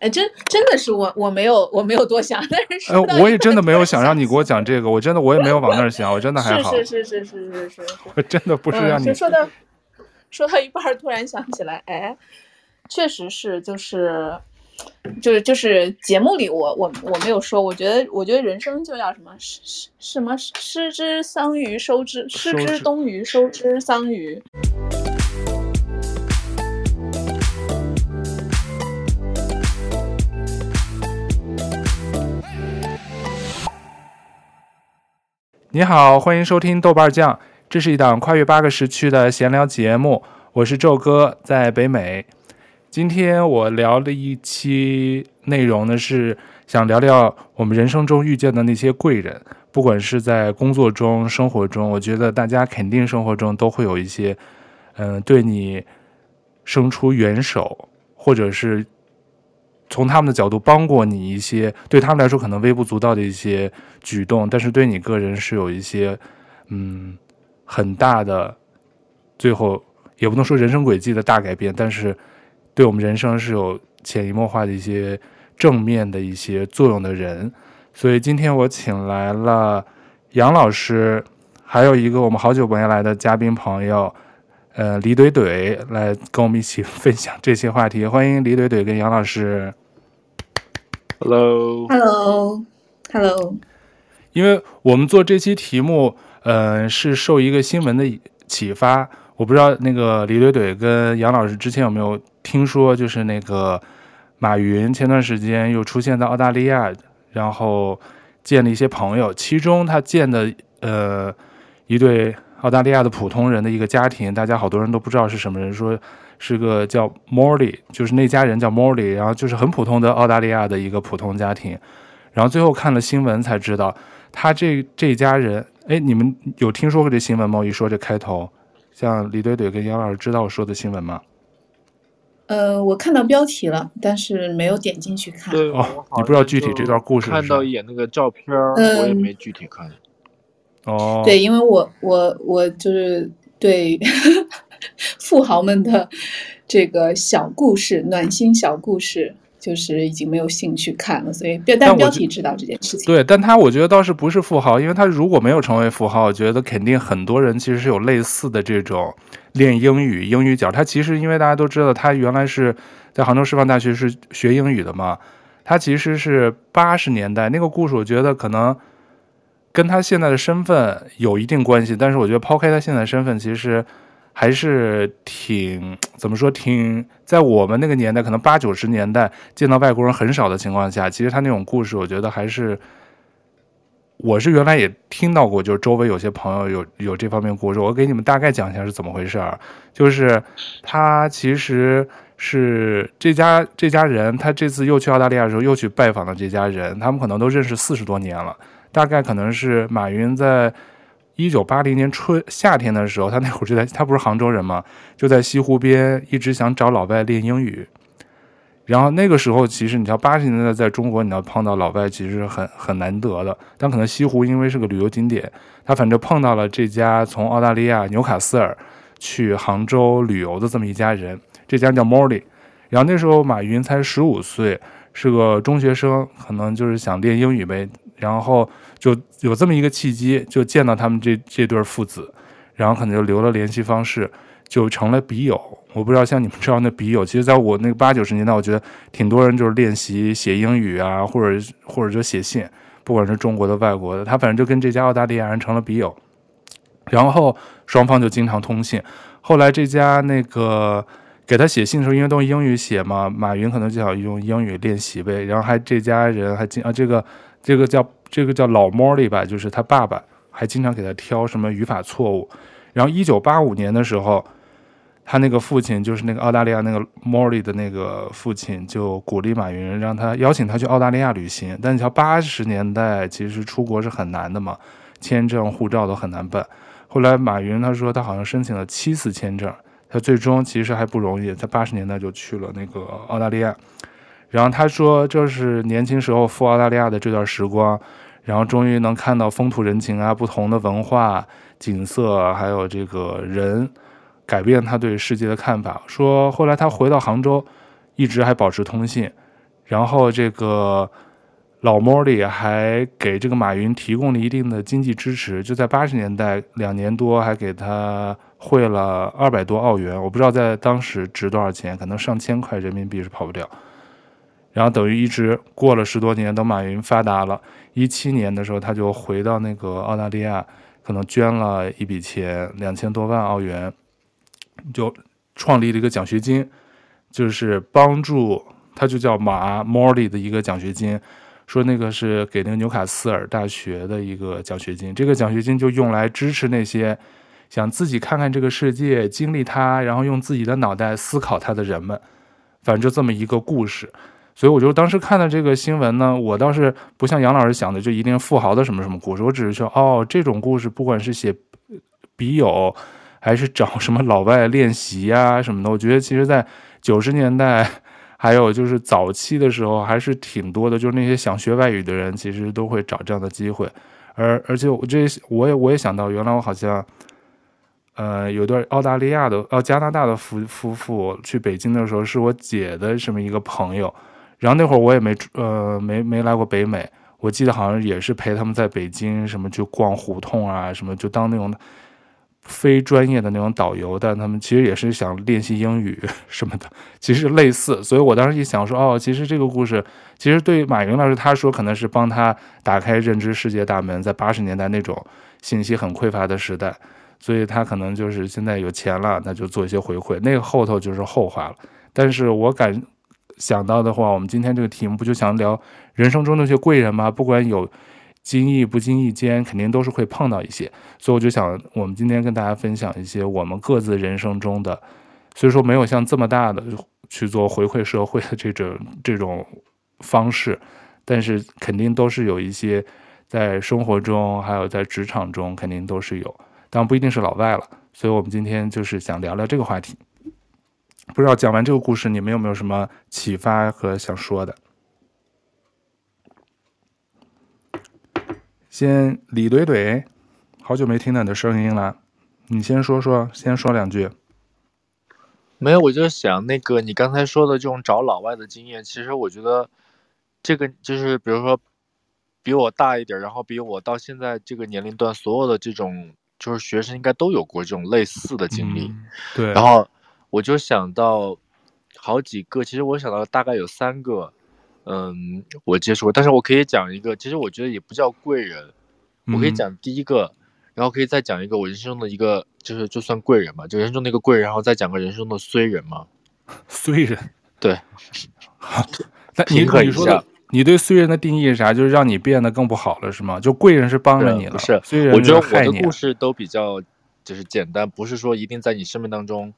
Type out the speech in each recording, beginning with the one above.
哎，真真的是我我没有我没有多想，但是呃，我也真的没有想让你给我讲这个，我真的我也没有往那儿想，我真的还好，是是是是是是是，我真的不是让你、嗯、说到说到一半突然想起来，哎，确实是就是就是就是节目里我我我没有说，我觉得我觉得人生就要什么什什么失之桑榆收之失之东隅收之桑榆。你好，欢迎收听豆瓣酱，这是一档跨越八个时区的闲聊节目。我是宙哥，在北美。今天我聊的一期内容呢，是想聊聊我们人生中遇见的那些贵人，不管是在工作中、生活中，我觉得大家肯定生活中都会有一些，嗯、对你伸出援手，或者是。从他们的角度帮过你一些，对他们来说可能微不足道的一些举动，但是对你个人是有一些，嗯，很大的，最后也不能说人生轨迹的大改变，但是对我们人生是有潜移默化的一些正面的一些作用的人。所以今天我请来了杨老师，还有一个我们好久没来的嘉宾朋友。呃，李怼怼来跟我们一起分享这些话题，欢迎李怼怼跟杨老师。Hello，Hello，Hello。因为我们做这期题目，呃，是受一个新闻的启发。我不知道那个李怼怼跟杨老师之前有没有听说，就是那个马云前段时间又出现在澳大利亚，然后见了一些朋友，其中他见的呃一对。澳大利亚的普通人的一个家庭，大家好多人都不知道是什么人，说是个叫 Morley，就是那家人叫 Morley，然后就是很普通的澳大利亚的一个普通家庭，然后最后看了新闻才知道，他这这家人，哎，你们有听说过这新闻吗？我一说这开头，像李怼怼跟杨老师知道我说的新闻吗？呃，我看到标题了，但是没有点进去看。对哦，你不知道具体这段故事？看到一眼那个照片，我也没具体看。嗯哦，对，因为我我我就是对 富豪们的这个小故事、暖心小故事，就是已经没有兴趣看了，所以但标题知道这件事情。对，但他我觉得倒是不是富豪，因为他如果没有成为富豪，我觉得肯定很多人其实是有类似的这种练英语、英语角。他其实因为大家都知道，他原来是在杭州师范大学是学英语的嘛，他其实是八十年代那个故事，我觉得可能。跟他现在的身份有一定关系，但是我觉得抛开他现在的身份，其实还是挺 怎么说，挺在我们那个年代，可能八九十年代见到外国人很少的情况下，其实他那种故事，我觉得还是我是原来也听到过，就是周围有些朋友有有这方面故事，我给你们大概讲一下是怎么回事儿。就是他其实是这家这家人，他这次又去澳大利亚的时候又去拜访了这家人，他们可能都认识四十多年了。大概可能是马云在一九八零年春夏天的时候，他那会儿就在，他不是杭州人嘛，就在西湖边一直想找老外练英语。然后那个时候，其实你知道八十年代在中国，你要碰到老外其实很很难得的。但可能西湖因为是个旅游景点，他反正碰到了这家从澳大利亚纽卡斯尔去杭州旅游的这么一家人，这家叫 Morley。然后那时候马云才十五岁，是个中学生，可能就是想练英语呗。然后就有这么一个契机，就见到他们这这对父子，然后可能就留了联系方式，就成了笔友。我不知道像你们这样的笔友，其实在我那个八九十年代，我觉得挺多人就是练习写英语啊，或者或者就写信，不管是中国的、外国的，他反正就跟这家澳大利亚人成了笔友，然后双方就经常通信。后来这家那个给他写信的时候，因为都用英语写嘛，马云可能就想用英语练习呗。然后还这家人还经啊这个。这个叫这个叫老莫里吧，就是他爸爸还经常给他挑什么语法错误。然后一九八五年的时候，他那个父亲就是那个澳大利亚那个莫里的那个父亲，就鼓励马云，让他邀请他去澳大利亚旅行。但你瞧八十年代其实出国是很难的嘛，签证、护照都很难办。后来马云他说他好像申请了七次签证，他最终其实还不容易，在八十年代就去了那个澳大利亚。然后他说，这是年轻时候赴澳大利亚的这段时光，然后终于能看到风土人情啊，不同的文化、景色，还有这个人，改变他对世界的看法。说后来他回到杭州，一直还保持通信，然后这个老莫里还给这个马云提供了一定的经济支持，就在八十年代两年多还给他汇了二百多澳元，我不知道在当时值多少钱，可能上千块人民币是跑不掉。然后等于一直过了十多年，等马云发达了，一七年的时候他就回到那个澳大利亚，可能捐了一笔钱，两千多万澳元，就创立了一个奖学金，就是帮助他就叫马莫里的一个奖学金，说那个是给那个纽卡斯尔大学的一个奖学金，这个奖学金就用来支持那些想自己看看这个世界、经历它，然后用自己的脑袋思考它的人们，反正就这么一个故事。所以我就当时看到这个新闻呢，我倒是不像杨老师想的，就一定富豪的什么什么故事。我只是说，哦，这种故事，不管是写笔友，还是找什么老外练习呀什么的，我觉得其实在九十年代，还有就是早期的时候，还是挺多的。就是那些想学外语的人，其实都会找这样的机会。而而且我这我也我也想到，原来我好像，呃，有对澳大利亚的哦加拿大的夫夫妇去北京的时候，是我姐的什么一个朋友。然后那会儿我也没呃没没来过北美，我记得好像也是陪他们在北京什么去逛胡同啊什么，就当那种非专业的那种导游，但他们其实也是想练习英语 什么的，其实类似。所以我当时一想说，哦，其实这个故事其实对于马云老师他说可能是帮他打开认知世界大门，在八十年代那种信息很匮乏的时代，所以他可能就是现在有钱了，那就做一些回馈，那个后头就是后话了。但是我感。想到的话，我们今天这个题目不就想聊人生中那些贵人吗？不管有经意不经意间，肯定都是会碰到一些。所以我就想，我们今天跟大家分享一些我们各自人生中的，所以说没有像这么大的去做回馈社会的这种这种方式，但是肯定都是有一些在生活中，还有在职场中，肯定都是有，当然不一定是老外了。所以我们今天就是想聊聊这个话题。不知道讲完这个故事，你们有没有什么启发和想说的？先李怼怼，好久没听到你的声音了，你先说说，先说两句。没有，我就想那个你刚才说的这种找老外的经验，其实我觉得这个就是，比如说比我大一点，然后比我到现在这个年龄段，所有的这种就是学生应该都有过这种类似的经历。嗯，对，然后。我就想到好几个，其实我想到大概有三个，嗯，我接触过，但是我可以讲一个，其实我觉得也不叫贵人，我可以讲第一个，嗯、然后可以再讲一个我人生中的一个，就是就算贵人嘛，就人生中的一个贵人，然后再讲个人生中的衰人嘛，衰人，对，那 你可以说的，你对衰人的定义是啥？就是让你变得更不好了，是吗？就贵人是帮着你了，不是？衰人，我觉得我的故事都比较就是简单，不是说一定在你生命当中。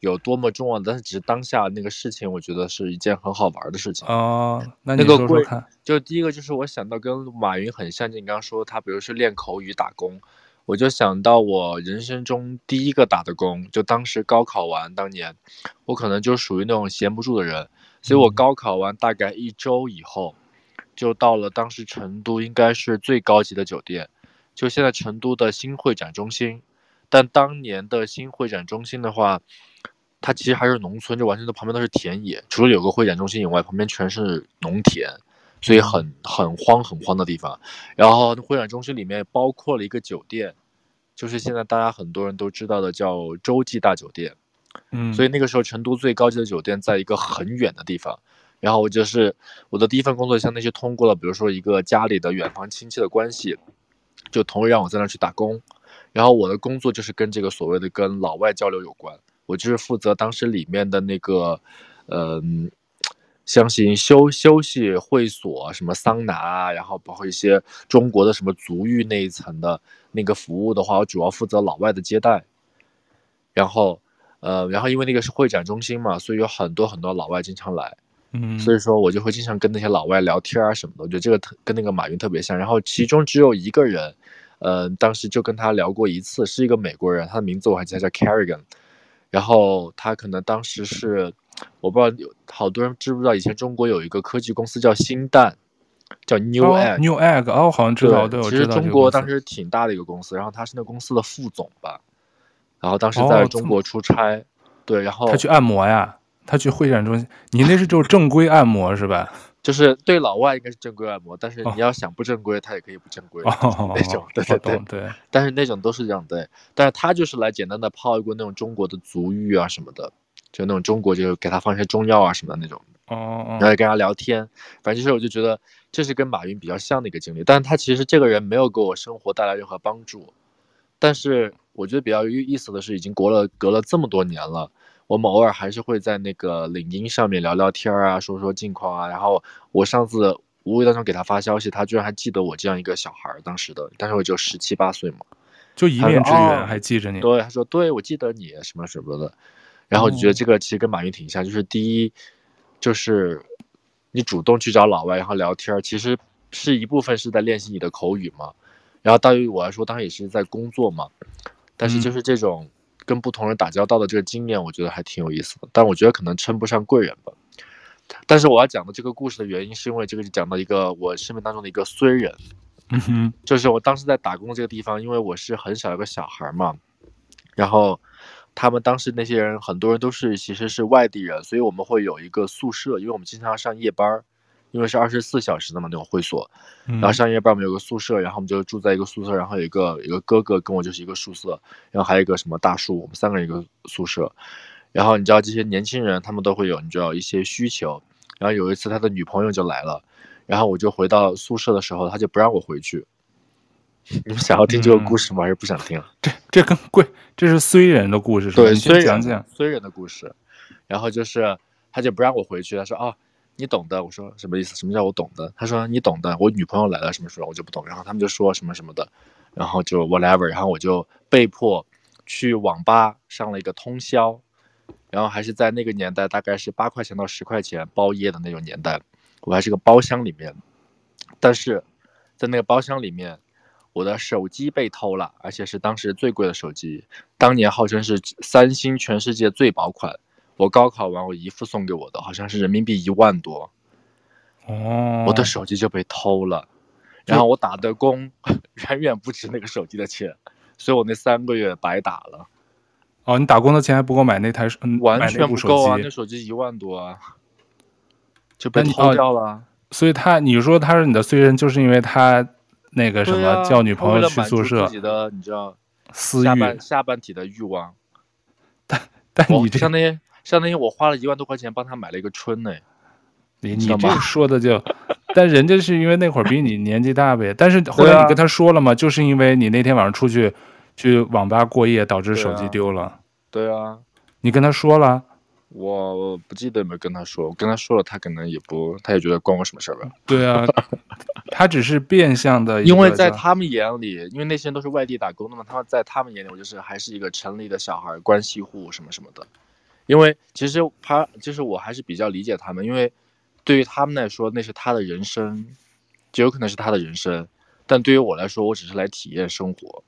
有多么重要，但是只是当下那个事情，我觉得是一件很好玩的事情哦。那你说说看，就第一个就是我想到跟马云很像，你刚刚说他，比如是练口语打工，我就想到我人生中第一个打的工，就当时高考完当年，我可能就属于那种闲不住的人，所以我高考完大概一周以后，就到了当时成都应该是最高级的酒店，就现在成都的新会展中心，但当年的新会展中心的话。它其实还是农村，就完全都旁边都是田野，除了有个会展中心以外，旁边全是农田，所以很很荒很荒的地方。然后会展中心里面包括了一个酒店，就是现在大家很多人都知道的叫洲际大酒店。嗯，所以那个时候成都最高级的酒店在一个很远的地方。然后我就是我的第一份工作，相当于通过了，比如说一个家里的远房亲戚的关系，就同意让我在那去打工。然后我的工作就是跟这个所谓的跟老外交流有关。我就是负责当时里面的那个，嗯，相信休休息会所，什么桑拿啊，然后包括一些中国的什么足浴那一层的那个服务的话，我主要负责老外的接待。然后，呃，然后因为那个是会展中心嘛，所以有很多很多老外经常来，嗯，所以说我就会经常跟那些老外聊天啊什么的。我觉得这个特跟那个马云特别像。然后其中只有一个人，呃，当时就跟他聊过一次，是一个美国人，他的名字我还记得叫 Carrigan。然后他可能当时是，我不知道有好多人知不知道，以前中国有一个科技公司叫新蛋，叫 New Egg。New Egg 哦，好像知道，对，其实中国当时挺大的一个公司，然后他是那公司的副总吧，然后当时在中国出差，哦、对，然后他去按摩呀，他去会展中心，你那是就是正规按摩是吧？就是对老外应该是正规按摩，但是你要想不正规，他也可以不正规、哦、那种，对对对对。但是那种都是这样对，但是他就是来简单的泡一锅那种中国的足浴啊什么的，就那种中国就给他放一些中药啊什么的那种，哦，然后跟他聊天，反正就是我就觉得这是跟马云比较像的一个经历，但是他其实这个人没有给我生活带来任何帮助，但是我觉得比较有意思的是，已经隔了隔了这么多年了。我们偶尔还是会在那个领英上面聊聊天啊，说说近况啊。然后我上次无意当中给他发消息，他居然还记得我这样一个小孩儿，当时的，当时我就十七八岁嘛，就一面之缘还记着你。对，他说对，我记得你什么什么的。然后我就觉得这个其实跟马云挺像，就是第一，就是你主动去找老外然后聊天，其实是一部分是在练习你的口语嘛。然后对于我来说，当然也是在工作嘛。但是就是这种。跟不同人打交道的这个经验，我觉得还挺有意思的，但我觉得可能称不上贵人吧。但是我要讲的这个故事的原因，是因为这个是讲到一个我生命当中的一个衰人，嗯哼，就是我当时在打工这个地方，因为我是很小一个小孩嘛，然后他们当时那些人很多人都是其实是外地人，所以我们会有一个宿舍，因为我们经常要上夜班。因为是二十四小时的嘛，那种会所，然后上夜班我们有个宿舍，然后我们就住在一个宿舍，然后有一个一个哥哥跟我就是一个宿舍，然后还有一个什么大叔，我们三个人一个宿舍。然后你知道这些年轻人他们都会有你知道一些需求，然后有一次他的女朋友就来了，然后我就回到宿舍的时候，他就不让我回去。你们想要听这个故事吗？还是不想听？这这更贵，这是虽人的故事是吧？对，虽人讲讲虽人的故事。然后就是他就不让我回去，他说啊。你懂的，我说什么意思？什么叫我懂的？他说你懂的，我女朋友来了什么时候？我就不懂。然后他们就说什么什么的，然后就 whatever，然后我就被迫去网吧上了一个通宵，然后还是在那个年代，大概是八块钱到十块钱包夜的那种年代，我还是个包厢里面，但是在那个包厢里面，我的手机被偷了，而且是当时最贵的手机，当年号称是三星全世界最薄款。我高考完，我姨父送给我的，好像是人民币一万多。哦，我的手机就被偷了，然后我打的工 远远不止那个手机的钱，所以我那三个月白打了。哦，你打工的钱还不够买那台，嗯，完全不够啊！那，手机一万多啊，就被偷掉了。哦，所以他，你说他是你的罪人，就是因为他那个什么，啊，叫女朋友去宿舍，自己的你知道，私欲，下半下半体的欲望。但但你这相当于。相当于我花了一万多块钱帮他买了一个春呢，你你这 说的就，但人家是因为那会儿比你年纪大呗。但是后来你跟他说了吗？就是因为你那天晚上出去去网吧过夜，导致手机丢了。对啊，对啊，你跟他说了？我不记得有没有跟他说，我跟他说了，他可能也不，他也觉得关我什么事儿吧。对啊，他只是变相的，因为在他们眼里，因为那些人都是外地打工的嘛，他们在他们眼里，我就是还是一个城里的小孩，关系户什么什么的。因为其实他就是我还是比较理解他们，因为对于他们来说那是他的人生，就有可能是他的人生，但对于我来说，我只是来体验生活。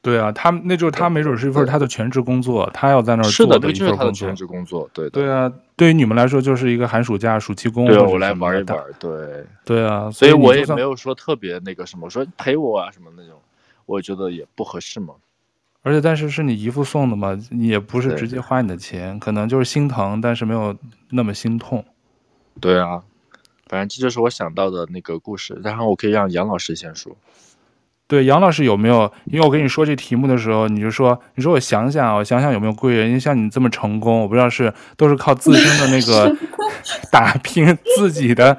对啊，他那就是他没准是一份他的全职工作，他要在那儿做的一份工作。是的，就是他的全职工作。对对啊，对于你们来说就是一个寒暑假、暑期工。对，我来玩一玩。对对啊，所以我也没有说特别那个什么，说陪我啊什么那种，我觉得也不合适嘛。而且，但是是你姨父送的嘛，你也不是直接花你的钱，可能就是心疼，但是没有那么心痛。对啊，反正这就是我想到的那个故事。然后我可以让杨老师先说。对，杨老师有没有？因为我跟你说这题目的时候，你就说，你说我想想，我想想有没有贵人？因为像你这么成功，我不知道是都是靠自身的那个 打拼，自己的，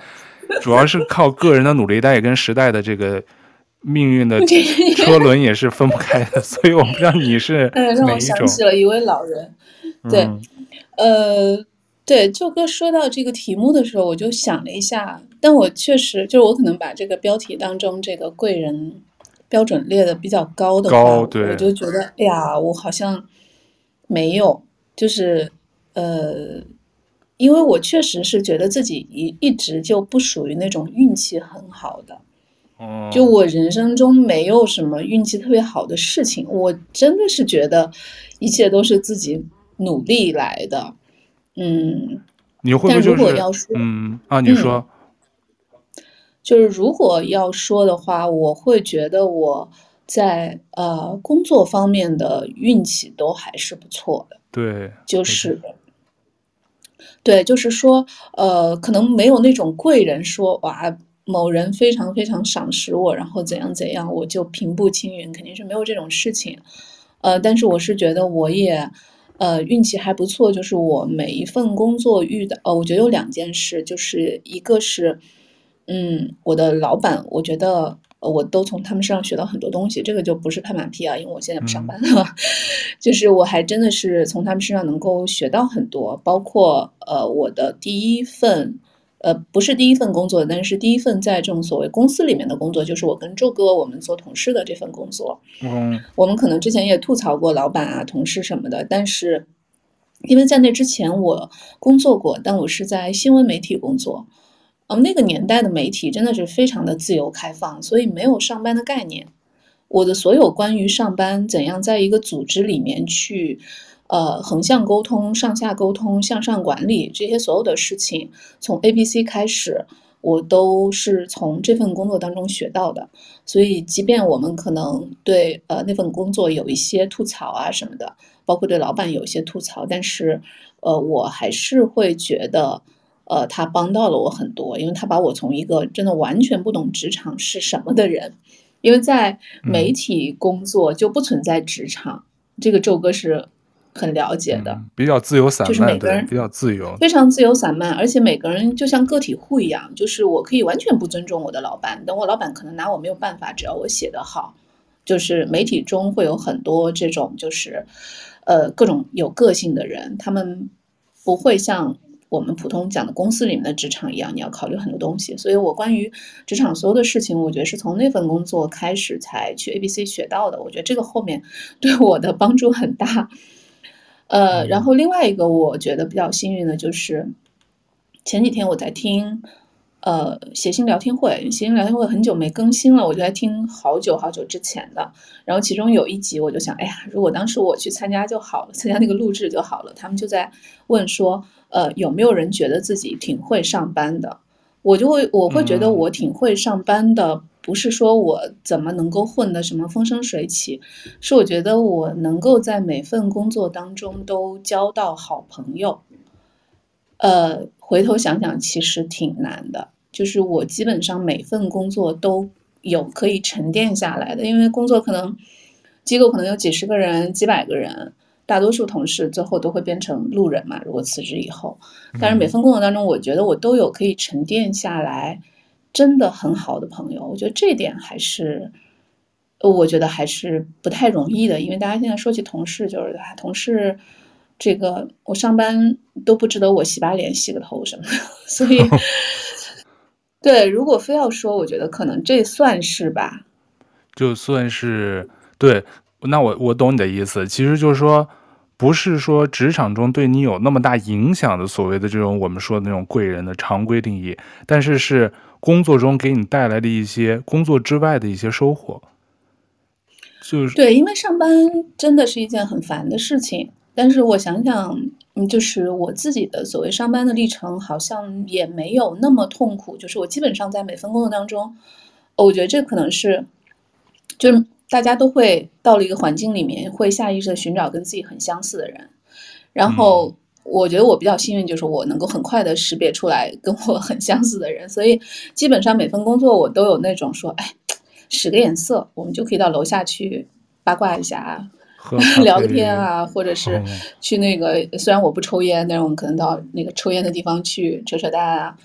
主要是靠个人的努力，但也跟时代的这个。命运的 车轮也是分不开的，所以我不知道你是。让我想起了一位老人，对，嗯、呃，对，就哥说到这个题目的时候，我就想了一下，但我确实就是我可能把这个标题当中这个贵人标准列的比较高的话，高，对，我就觉得，哎呀，我好像没有，就是呃，因为我确实是觉得自己一一直就不属于那种运气很好的。就我人生中没有什么运气特别好的事情，我真的是觉得一切都是自己努力来的。嗯，你会不会但如果要说，嗯啊，你说，嗯，就是如果要说的话，我会觉得我在呃工作方面的运气都还是不错的。对，就是对，就是说，呃，可能没有那种贵人说哇，某人非常非常赏识我，然后怎样怎样，我就平步青云，肯定是没有这种事情。呃，但是我是觉得我也，呃，运气还不错，就是我每一份工作遇到，呃，我觉得有两件事，就是一个是，嗯，我的老板，我觉得。我都从他们身上学到很多东西，这个就不是拍马屁啊，因为我现在不上班了，嗯、就是我还真的是从他们身上能够学到很多，包括呃我的第一份，呃不是第一份工作，但是第一份在这种所谓公司里面的工作，就是我跟周哥我们做同事的这份工作。嗯，我们可能之前也吐槽过老板啊、同事什么的，但是因为在那之前我工作过，但我是在新闻媒体工作。嗯，那个年代的媒体真的是非常的自由开放，所以没有上班的概念。我的所有关于上班怎样在一个组织里面去，呃，横向沟通、上下沟通、向上管理这些所有的事情，从 ABC 开始，我都是从这份工作当中学到的。所以，即便我们可能对呃那份工作有一些吐槽啊什么的，包括对老板有一些吐槽，但是呃，我还是会觉得。呃，他帮到了我很多，因为他把我从一个真的完全不懂职场是什么的人，因为在媒体工作就不存在职场，嗯、这个周哥是很了解的，嗯、比较自由散漫，就是每个人比较自由，非常自由散漫，而且每个人就像个体户一样，就是我可以完全不尊重我的老板，等我老板可能拿我没有办法，只要我写得好，就是媒体中会有很多这种就是，呃，各种有个性的人，他们不会像。我们普通讲的公司里面的职场一样，你要考虑很多东西。所以我关于职场所有的事情，我觉得是从那份工作开始才去 ABC 学到的。我觉得这个后面对我的帮助很大。呃，然后另外一个我觉得比较幸运的就是前几天我在听。呃，谐星聊天会，谐星聊天会很久没更新了，我就在听好久好久之前的。然后其中有一集，我就想，哎呀，如果当时我去参加就好了，参加那个录制就好了。他们就在问说，呃，有没有人觉得自己挺会上班的？我就会，我会觉得我挺会上班的，不是说我怎么能够混得什么风生水起，是我觉得我能够在每份工作当中都交到好朋友。呃，回头想想，其实挺难的。就是我基本上每份工作都有可以沉淀下来的，因为工作可能机构可能有几十个人、几百个人，大多数同事最后都会变成路人嘛。如果辞职以后，但是每份工作当中，我觉得我都有可以沉淀下来，真的很好的朋友。我觉得这点还是，我觉得还是不太容易的，因为大家现在说起同事，就是同事。这个我上班都不值得我洗把脸、洗个头什么的，所以，对，如果非要说，我觉得可能这算是吧，就算是对。那我我懂你的意思，其实就是说，不是说职场中对你有那么大影响的所谓的这种我们说的那种贵人的常规定义，但是是工作中给你带来的一些工作之外的一些收获，就是对，因为上班真的是一件很烦的事情。但是我想想，嗯，就是我自己的所谓上班的历程，好像也没有那么痛苦。就是我基本上在每份工作当中，我觉得这可能是，就是大家都会到了一个环境里面，会下意识的寻找跟自己很相似的人。然后我觉得我比较幸运，就是我能够很快的识别出来跟我很相似的人。所以基本上每份工作我都有那种说，哎，使个眼色，我们就可以到楼下去八卦一下啊。聊个天啊，或者是去那个，虽然我不抽烟，但是我们可能到那个抽烟的地方去扯扯淡啊。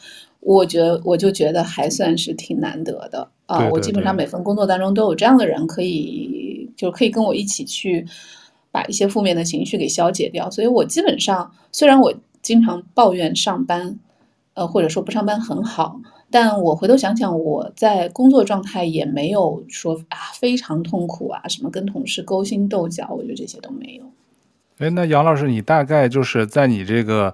我觉得我就觉得还算是挺难得的啊。对对对。我基本上每份工作当中都有这样的人，可以就可以跟我一起去把一些负面的情绪给消解掉。所以我基本上虽然我经常抱怨上班，呃，或者说不上班很好。但我回头想想，我在工作状态也没有说啊非常痛苦啊，什么跟同事勾心斗角，我觉得这些都没有。哎，那杨老师，你大概就是在你这个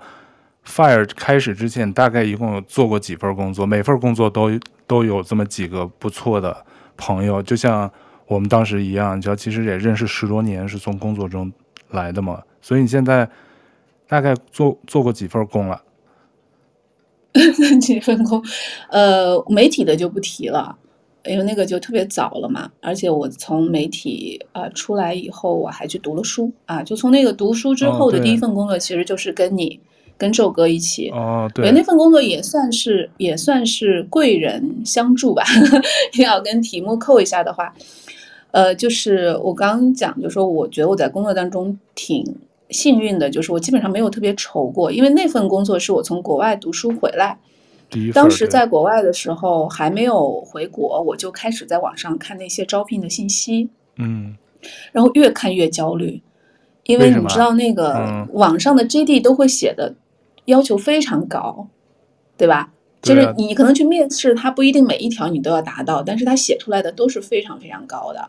fire 开始之前，大概一共有做过几份工作？每份工作都都有这么几个不错的朋友，就像我们当时一样，就其实也认识十多年，是从工作中来的嘛。所以你现在大概做做过几份工了？几份工，呃，媒体的就不提了，因为那个就特别早了嘛。而且我从媒体呃出来以后，我还去读了书啊。就从那个读书之后的第一份工作，其实就是跟你跟宙哥一起。哦，对，那份工作也算是也算是贵人相助吧。要跟题目扣一下的话，呃，就是我刚刚讲，就是说我觉得我在工作当中挺幸运的，就是我基本上没有特别愁过，因为那份工作是我从国外读书回来。当时在国外的时候还没有回国，我就开始在网上看那些招聘的信息，嗯，然后越看越焦虑，因为你知道那个网上的 JD 都会写的要求非常高，对吧？就是你可能去面试，他不一定每一条你都要达到，但是他写出来的都是非常非常高的，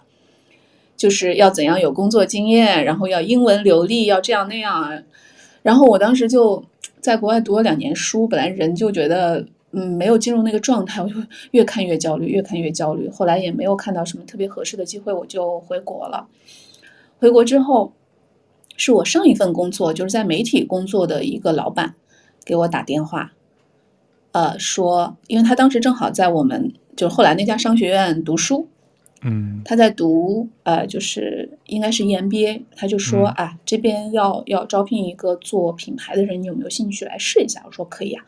就是要怎样有工作经验，然后要英文流利，要这样那样，然后我当时就。在国外读了两年书，本来人就觉得嗯没有进入那个状态，我就越看越焦虑，越看越焦虑。后来也没有看到什么特别合适的机会，我就回国了。回国之后，是我上一份工作就是在媒体工作的一个老板给我打电话，呃，说因为他当时正好在我们就是后来那家商学院读书。嗯，他在读，呃，就是应该是 EMBA，他就说、嗯、啊，这边要要招聘一个做品牌的人，你有没有兴趣来试一下？我说可以啊。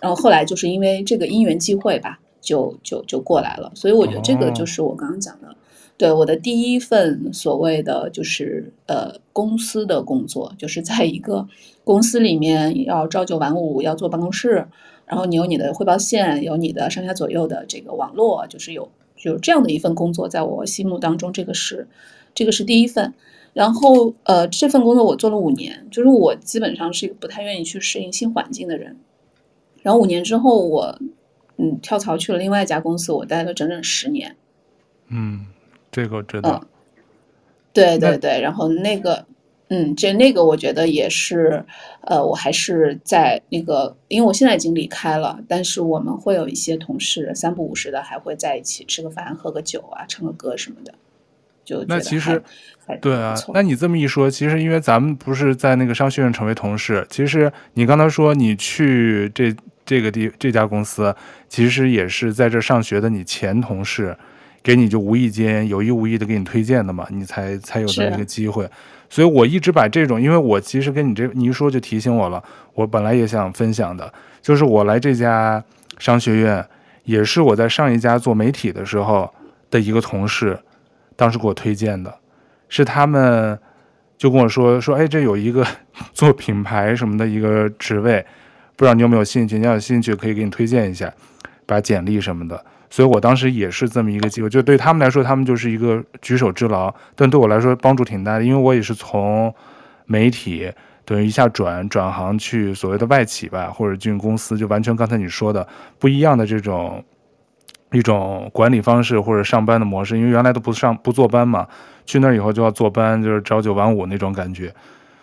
然后后来就是因为这个因缘际会吧，就就就过来了。所以我觉得这个就是我刚刚讲的，哦、对我的第一份所谓的就是呃公司的工作，就是在一个公司里面要朝九晚五，要坐办公室，然后你有你的汇报线，有你的上下左右的这个网络，就是有。有这样的一份工作，在我心目当中，这个是，这个是第一份。然后，呃，这份工作我做了五年，就是我基本上是一个不太愿意去适应新环境的人。然后五年之后，我嗯跳槽去了另外一家公司，我待了整整十年。嗯，这个我知道。嗯，对对对，然后那个。嗯，这那个我觉得也是，呃，我还是在那个，因为我现在已经离开了，但是我们会有一些同事三不五时的还会在一起吃个饭、喝个酒啊、唱个歌什么的。就那其实，对啊，那你这么一说，其实因为咱们不是在那个商学院成为同事，其实你刚才说你去这这个地这家公司，其实也是在这上学的你前同事，给你就无意间有意无意的给你推荐的嘛，你才才有这么一个机会。所以我一直把这种，因为我其实跟你这你一说就提醒我了，我本来也想分享的，就是我来这家商学院，也是我在上一家做媒体的时候的一个同事，当时给我推荐的，是他们就跟我说说，哎，这有一个 做品牌什么的一个职位，不知道你有没有兴趣？你要有兴趣可以给你推荐一下，把简历什么的。所以我当时也是这么一个机会，就对他们来说，他们就是一个举手之劳，但对我来说帮助挺大的，因为我也是从媒体等于一下转转行去所谓的外企吧，或者进公司，就完全刚才你说的不一样的这种一种管理方式或者上班的模式，因为原来都不上不坐班嘛，去那儿以后就要坐班，就是朝九晚五那种感觉，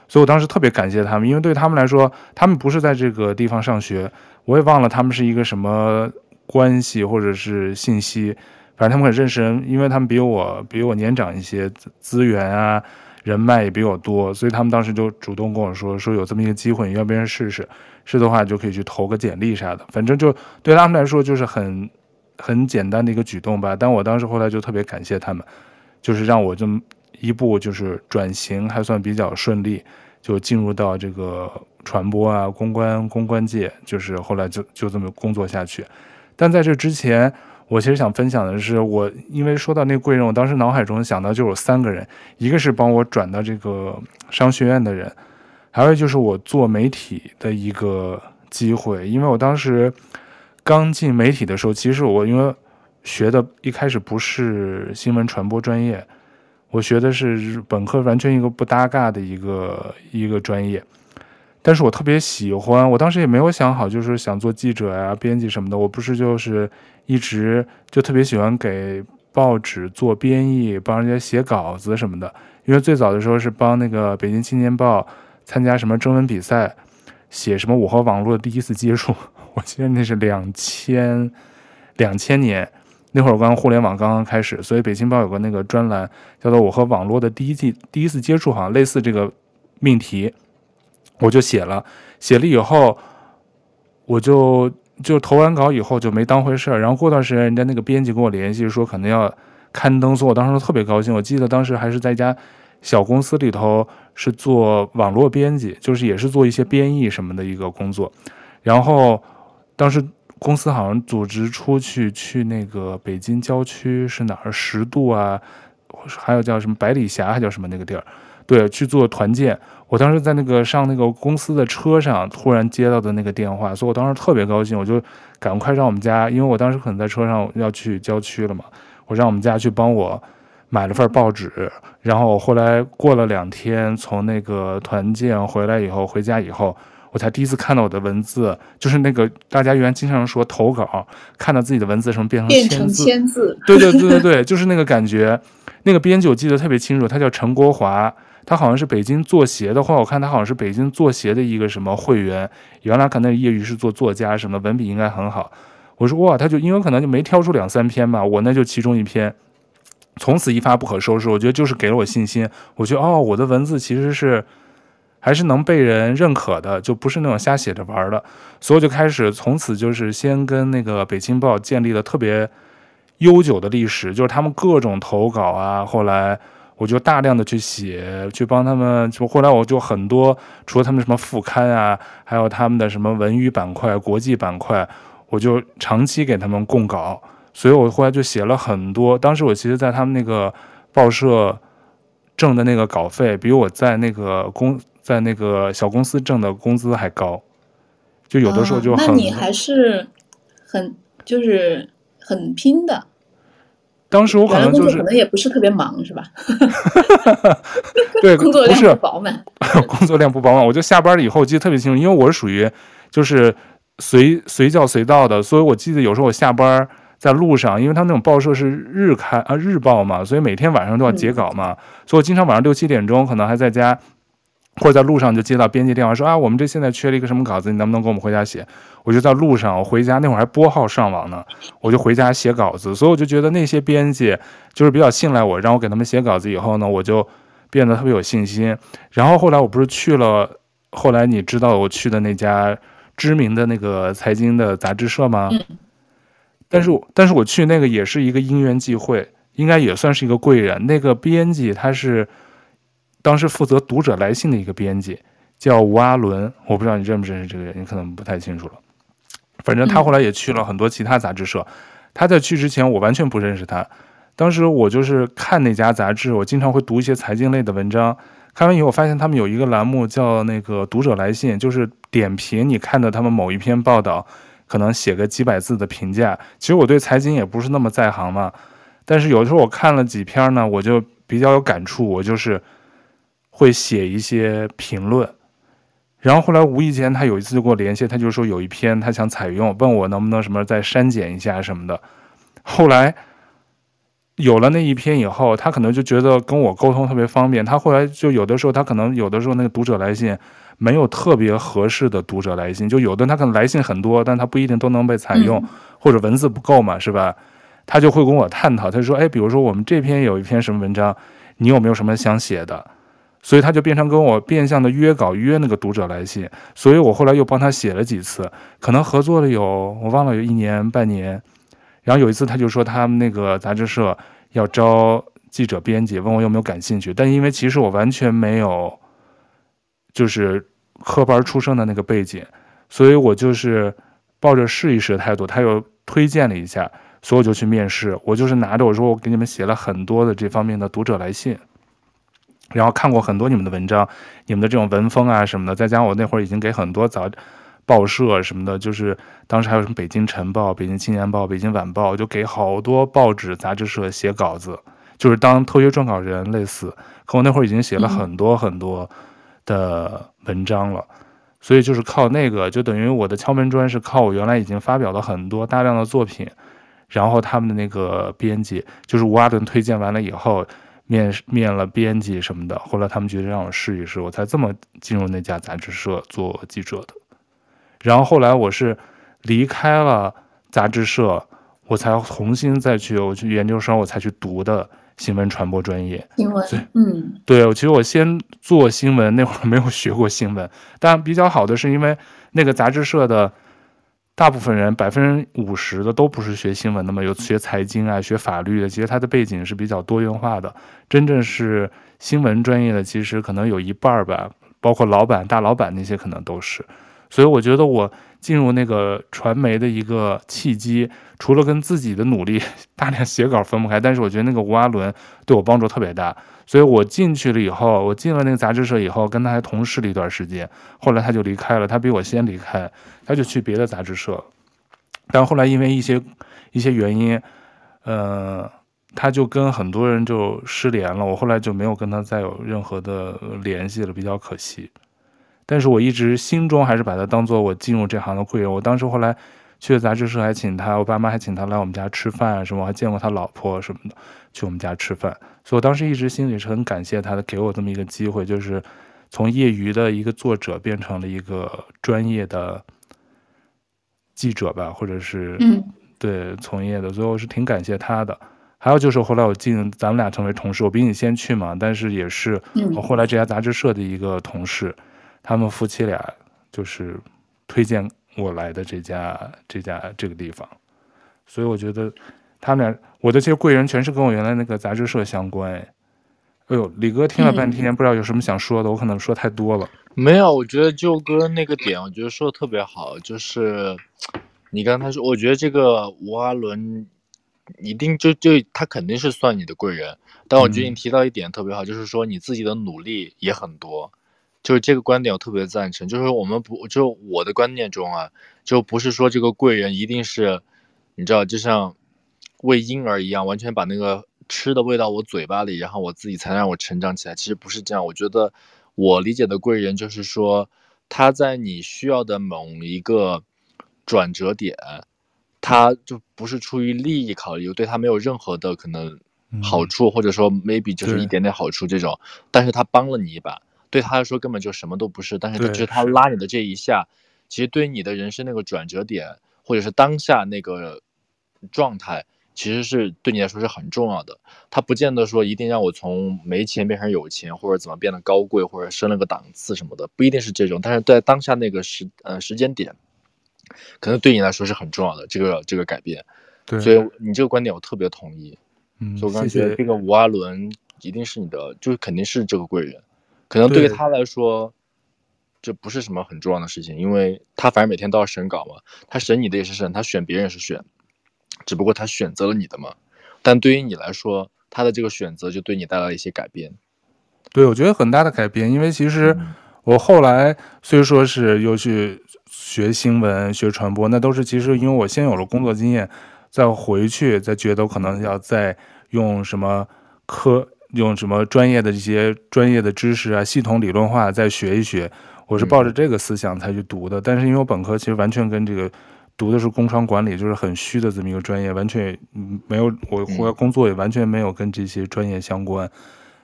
所以我当时特别感谢他们，因为对他们来说，他们不是在这个地方上学，我也忘了他们是一个什么。关系或者是信息，反正他们很认识人，因为他们比我比我年长一些，资源啊人脉也比我多，所以他们当时就主动跟我说，说有这么一个机会，你要不要试试？是的话就可以去投个简历啥的，反正就对他们来说就是很很简单的一个举动吧。但我当时后来就特别感谢他们，就是让我这么一步就是转型还算比较顺利，就进入到这个传播啊公关公关界，就是后来就就这么工作下去。但在这之前，我其实想分享的是，我因为说到那个贵人，我当时脑海中想到就有三个人，一个是帮我转到这个商学院的人，还有就是我做媒体的一个机会。因为我当时刚进媒体的时候，其实我因为学的一开始不是新闻传播专业，我学的是本科完全一个不搭嘎的一个一个专业。但是我特别喜欢，我当时也没有想好，就是想做记者呀、编辑什么的。我不是就是一直就特别喜欢给报纸做编译，帮人家写稿子什么的。因为最早的时候是帮那个北京青年报参加什么征文比赛，写什么我和网络第一次接触。我记得那是两千两千年那会儿，刚刚互联网刚刚开始，所以北京报有个那个专栏叫做《我和网络的第一季第一次接触》，好像类似这个命题。我就写了，写了以后，我就就投完稿以后就没当回事儿。然后过段时间，人家那个编辑跟我联系说可能要刊登，所以我当时特别高兴。我记得当时还是在一家小公司里头是做网络编辑，就是也是做一些编译什么的一个工作。然后当时公司好像组织出去去那个北京郊区是哪儿十渡啊，还有叫什么百里峡还叫什么那个地儿，对，去做团建。我当时在那个上那个公司的车上，突然接到的那个电话，所以我当时特别高兴，我就赶快让我们家，因为我当时可能在车上要去郊区了嘛，我让我们家去帮我买了份报纸，然后后来过了两天，从那个团建回来以后，回家以后，我才第一次看到我的文字，就是那个大家原来经常说投稿，看到自己的文字什么变成变成签字，对对对对对，就是那个感觉。那个编辑我记得特别清楚，他叫陈国华。他好像是北京作协的话，我看他好像是北京作协的一个什么会员，原来可能业余是做作家什么，文笔应该很好。我说哇，他就因为可能就没挑出两三篇吧，我那就其中一篇，从此一发不可收拾。我觉得就是给了我信心，我觉得哦，我的文字其实是还是能被人认可的，就不是那种瞎写着玩的。所以我就开始从此就是先跟那个北京报建立了特别悠久的历史，就是他们各种投稿啊，后来。我就大量的去写，去帮他们。就后来我就很多，除了他们什么副刊啊，还有他们的什么文娱板块、国际板块，我就长期给他们供稿。所以我后来就写了很多。当时我其实，在他们那个报社挣的那个稿费，比我在那个公在那个小公司挣的工资还高。就有的时候就很，啊、那你还是很就是很拼的。当时我可能就是可能也不是特别忙，是吧？对，工作量不饱满。工作量不饱满，我就下班了以后，我记得特别清楚，因为我是属于就是随随叫随到的，所以我记得有时候我下班在路上，因为他那种报社是日刊啊日报嘛，所以每天晚上都要截稿嘛，嗯、所以我经常晚上六七点钟可能还在家。或者在路上就接到编辑电话说啊，我们这现在缺了一个什么稿子，你能不能给我们回家写？我就在路上，我回家那会儿还拨号上网呢，我就回家写稿子。所以我就觉得那些编辑就是比较信赖我，让我给他们写稿子以后呢，我就变得特别有信心。然后后来我不是去了，后来你知道我去的那家知名的那个财经的杂志社吗？但是但是我去那个也是一个因缘际会，应该也算是一个贵人。那个编辑他是。当时负责读者来信的一个编辑叫吴阿伦，我不知道你认不认识这个人，你可能不太清楚了。反正他后来也去了很多其他杂志社。他在去之前，我完全不认识他。当时我就是看那家杂志，我经常会读一些财经类的文章。看完以后，我发现他们有一个栏目叫那个读者来信，就是点评你看的他们某一篇报道，可能写个几百字的评价。其实我对财经也不是那么在行嘛，但是有的时候我看了几篇呢，我就比较有感触，我就是。会写一些评论，然后后来无意间他有一次就给我联系，他就说有一篇他想采用，问我能不能什么再删减一下什么的。后来有了那一篇以后，他可能就觉得跟我沟通特别方便。他后来就有的时候，他可能有的时候那个读者来信没有特别合适的读者来信，就有的他可能来信很多，但他不一定都能被采用，或者文字不够嘛，是吧？他就会跟我探讨，他就说，哎，比如说我们这篇有一篇什么文章，你有没有什么想写的？所以他就变成跟我变相的约稿约那个读者来信，所以我后来又帮他写了几次，可能合作了有我忘了有一年半年，然后有一次他就说他们那个杂志社要招记者编辑，问我有没有感兴趣，但因为其实我完全没有就是科班出身的那个背景，所以我就是抱着试一试的态度，他又推荐了一下，所以我就去面试，我就是拿着我说我给你们写了很多的这方面的读者来信。然后看过很多你们的文章，你们的这种文风啊什么的，再加上我那会儿已经给很多早报社什么的，就是当时还有什么北京晨报、北京青年报、北京晚报，就给好多报纸杂志社写稿子，就是当特约撰稿人类似。可我那会儿已经写了很多很多的文章了，所以就是靠那个，就等于我的敲门砖是靠我原来已经发表了很多大量的作品，然后他们的那个编辑就是吴阿伦推荐完了以后。面面了编辑什么的，后来他们觉得让我试一试，我才这么进入那家杂志社做记者的。然后后来我是离开了杂志社，我才重新再去我去研究生，我才去读的新闻传播专业。新闻，嗯，对，其实我先做新闻那会儿没有学过新闻，但比较好的是因为那个杂志社的大部分人百分之五十的都不是学新闻的嘛，有学财经啊、学法律的，其实他的背景是比较多元化的。真正是新闻专业的，其实可能有一半儿吧，包括老板、大老板那些可能都是。所以我觉得我进入那个传媒的一个契机，除了跟自己的努力 大量写稿分不开，但是我觉得那个吴阿伦对我帮助特别大。所以我进去了以后，我进了那个杂志社以后，跟他还同事了一段时间。后来他就离开了，他比我先离开，他就去别的杂志社。但后来因为一些一些原因，呃，他就跟很多人就失联了。我后来就没有跟他再有任何的联系了，比较可惜。但是我一直心中还是把他当做我进入这行的贵人。我当时后来去了杂志社，还请他，我爸妈还请他来我们家吃饭啊什么，我还见过他老婆什么的，去我们家吃饭。所以我当时一直心里是很感谢他的，给我这么一个机会，就是从业余的一个作者变成了一个专业的记者吧，或者是对从业的，所以我是挺感谢他的。还有就是后来我进，咱们俩成为同事，我比你先去嘛，但是也是我后来这家杂志社的一个同事。他们夫妻俩就是推荐我来的这家这家这个地方，所以我觉得他们俩我的这些贵人全是跟我原来那个杂志社相关。哎，哎呦，李哥听了半天，不知道有什么想说的，我可能说太多了。没有，我觉得就哥那个点，我觉得说的特别好，就是你刚才说，我觉得这个吴阿伦一定就就他肯定是算你的贵人，但我觉得你提到一点特别好，就是说你自己的努力也很多。就是这个观点，我特别赞成。就是我们不，就我的观念中啊，就不是说这个贵人一定是，你知道，就像喂婴儿一样，完全把那个吃的喂到我嘴巴里，然后我自己才让我成长起来。其实不是这样。我觉得我理解的贵人，就是说他在你需要的某一个转折点，他就不是出于利益考虑，对他没有任何的可能好处，或者说 maybe 就是一点点好处这种，但是他帮了你一把。对他来说根本就什么都不是，但是就是他拉你的这一下，其实对于你的人生那个转折点，或者是当下那个状态，其实是对你来说是很重要的。他不见得说一定让我从没钱变成有钱，或者怎么变得高贵，或者升了个档次什么的，不一定是这种。但是在当下那个时呃时间点，可能对你来说是很重要的这个这个改变。对，所以你这个观点我特别同意。嗯，所以我刚觉得这个吴阿伦一定是你的，就是肯定是这个贵人。可能对于他来说，这不是什么很重要的事情，因为他反正每天都要审稿嘛，他审你的也是审，他选别人也是选，只不过他选择了你的嘛。但对于你来说，他的这个选择就对你带来了一些改变。对，我觉得很大的改变，因为其实我后来虽说是又去学新闻、学传播，那都是其实因为我先有了工作经验，再回去再觉得我可能要再用什么科。用什么专业的这些专业的知识啊，系统理论化再学一学，我是抱着这个思想才去读的。但是因为我本科其实完全跟这个读的是工商管理，就是很虚的这么一个专业，完全没有我后来工作也完全没有跟这些专业相关。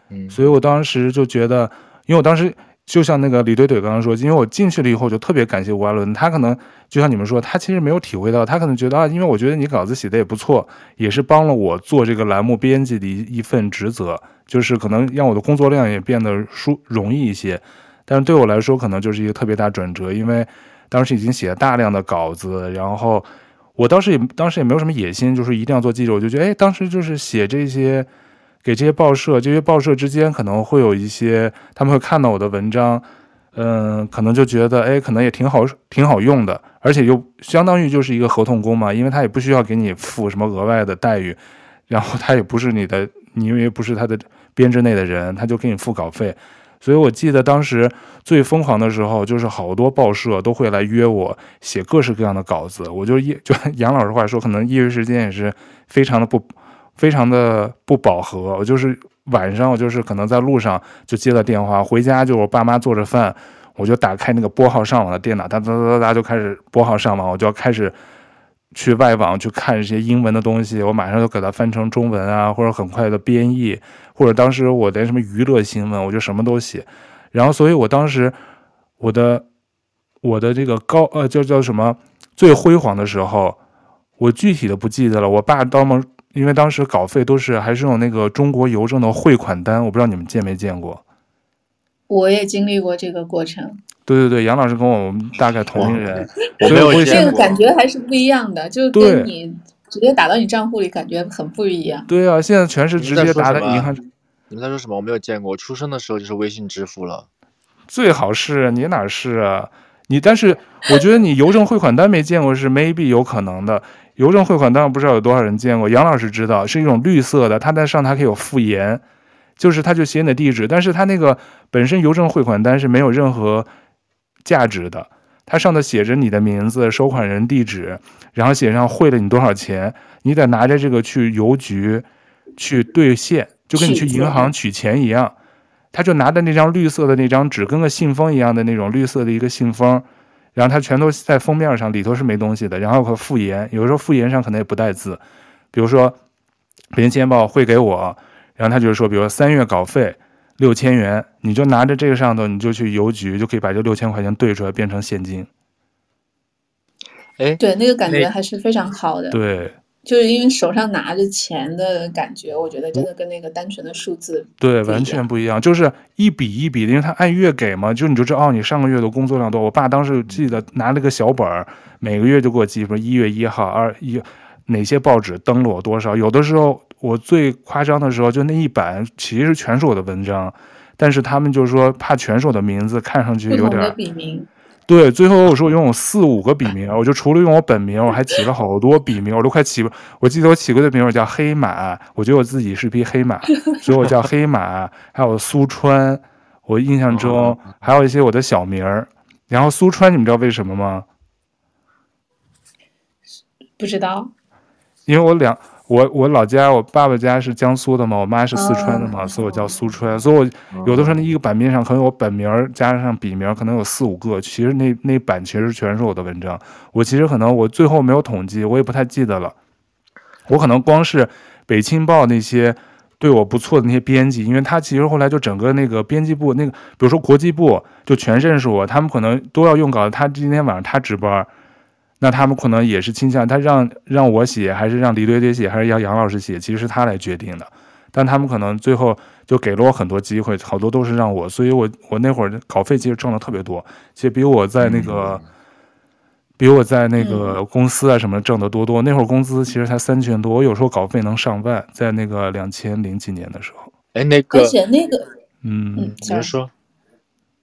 嗯，所以我当时就觉得，因为我当时。就像那个李怼怼刚刚说，因为我进去了以后，就特别感谢吴阿伦。他可能就像你们说，他其实没有体会到，他可能觉得啊，因为我觉得你稿子写的也不错，也是帮了我做这个栏目编辑的一一份职责，就是可能让我的工作量也变得舒容易一些。但是对我来说，可能就是一个特别大转折，因为当时已经写了大量的稿子，然后我当时也当时也没有什么野心，就是一定要做记者，我就觉得，哎，当时就是写这些。给这些报社，这些报社之间可能会有一些，他们会看到我的文章，嗯，可能就觉得，哎，可能也挺好，挺好用的，而且又相当于就是一个合同工嘛，因为他也不需要给你付什么额外的待遇，然后他也不是你的，你因为不是他的编制内的人，他就给你付稿费。所以我记得当时最疯狂的时候，就是好多报社都会来约我写各式各样的稿子，我就业就杨老师话说，可能业余时间也是非常的不。非常的不饱和，我就是晚上，我就是可能在路上就接了电话，回家就我爸妈做着饭，我就打开那个拨号上网的电脑，哒哒哒哒哒就开始拨号上网，我就要开始去外网去看一些英文的东西，我马上就给它翻成中文啊，或者很快的编译，或者当时我连什么娱乐新闻，我就什么都写，然后所以我当时我的我的这个高呃叫叫什么最辉煌的时候，我具体的不记得了，我爸当时。因为当时稿费都是还是用那个中国邮政的汇款单，我不知道你们见没见过。我也经历过这个过程。对对对，杨老师跟我们大概同龄人，我没有所以这个感觉还是不一样的，就跟你直接打到你账户里感觉很不一样。对啊，现在全是直接打到银行。你们在说什么？我没有见过，我出生的时候就是微信支付了。最好是你哪是啊？你但是我觉得你邮政汇款单没见过是 maybe 有可能的。邮政汇款单不知道有多少人见过，杨老师知道是一种绿色的，它在上它可以有附言，就是它就写你的地址，但是它那个本身邮政汇款单是没有任何。价值的，它上头写着你的名字、收款人地址，然后写上汇了你多少钱，你得拿着这个去邮局去兑现，就跟你去银行取钱一样。他就拿着那张绿色的那张纸，跟个信封一样的那种绿色的一个信封，然后他全都在封面上，里头是没东西的。然后和附言，有时候附言上可能也不带字，比如说北京青年报汇给我，然后他就是说，比如说三月稿费。六千元，你就拿着这个上头，你就去邮局，就可以把这六千块钱兑出来，变成现金。哎，对，那个感觉还是非常好的。对，就是因为手上拿着钱的感觉，我觉得真的跟那个单纯的数字对完全不一样，就是一笔一笔的，因为他按月给嘛，就你就知道哦，你上个月的工作量多。我爸当时记得拿了个小本儿，每个月就给我记，说一月一号、二一哪些报纸登了我多少，有的时候。我最夸张的时候，就那一版其实全是我的文章，但是他们就说怕全是我的名字，看上去有点笔名。对，最后我说我用四五个笔名，我就除了用我本名，我还起了好多笔名，我都快起不。我记得我起过的名，我叫黑马，我觉得我自己是匹黑马，所以我叫黑马。还有苏川，我印象中还有一些我的小名儿。然后苏川，你们知道为什么吗？不知道，因为我两。我我老家，我爸爸家是江苏的嘛，我妈是四川的嘛，所以我叫苏川。所以我有的时候那一个版面上可能我本名加上笔名，可能有四五个。其实那那版其实全是我的文章。我其实可能我最后没有统计，我也不太记得了。我可能光是北青报那些对我不错的那些编辑，因为他其实后来就整个那个编辑部那个，比如说国际部就全认识我，他们可能都要用稿。他今天晚上他值班。那他们可能也是倾向他让让我写，还是让李堆堆写，还是要杨老师写，其实是他来决定的。但他们可能最后就给了我很多机会，好多都是让我，所以我我那会儿稿费其实挣的特别多，其实比我在那个，比我在那个公司啊什么挣的多多。那会儿工资其实才三千多，我有时候稿费能上万，在那个两千零几年的时候。哎，那个，而且那个，嗯，嗯，怎么说？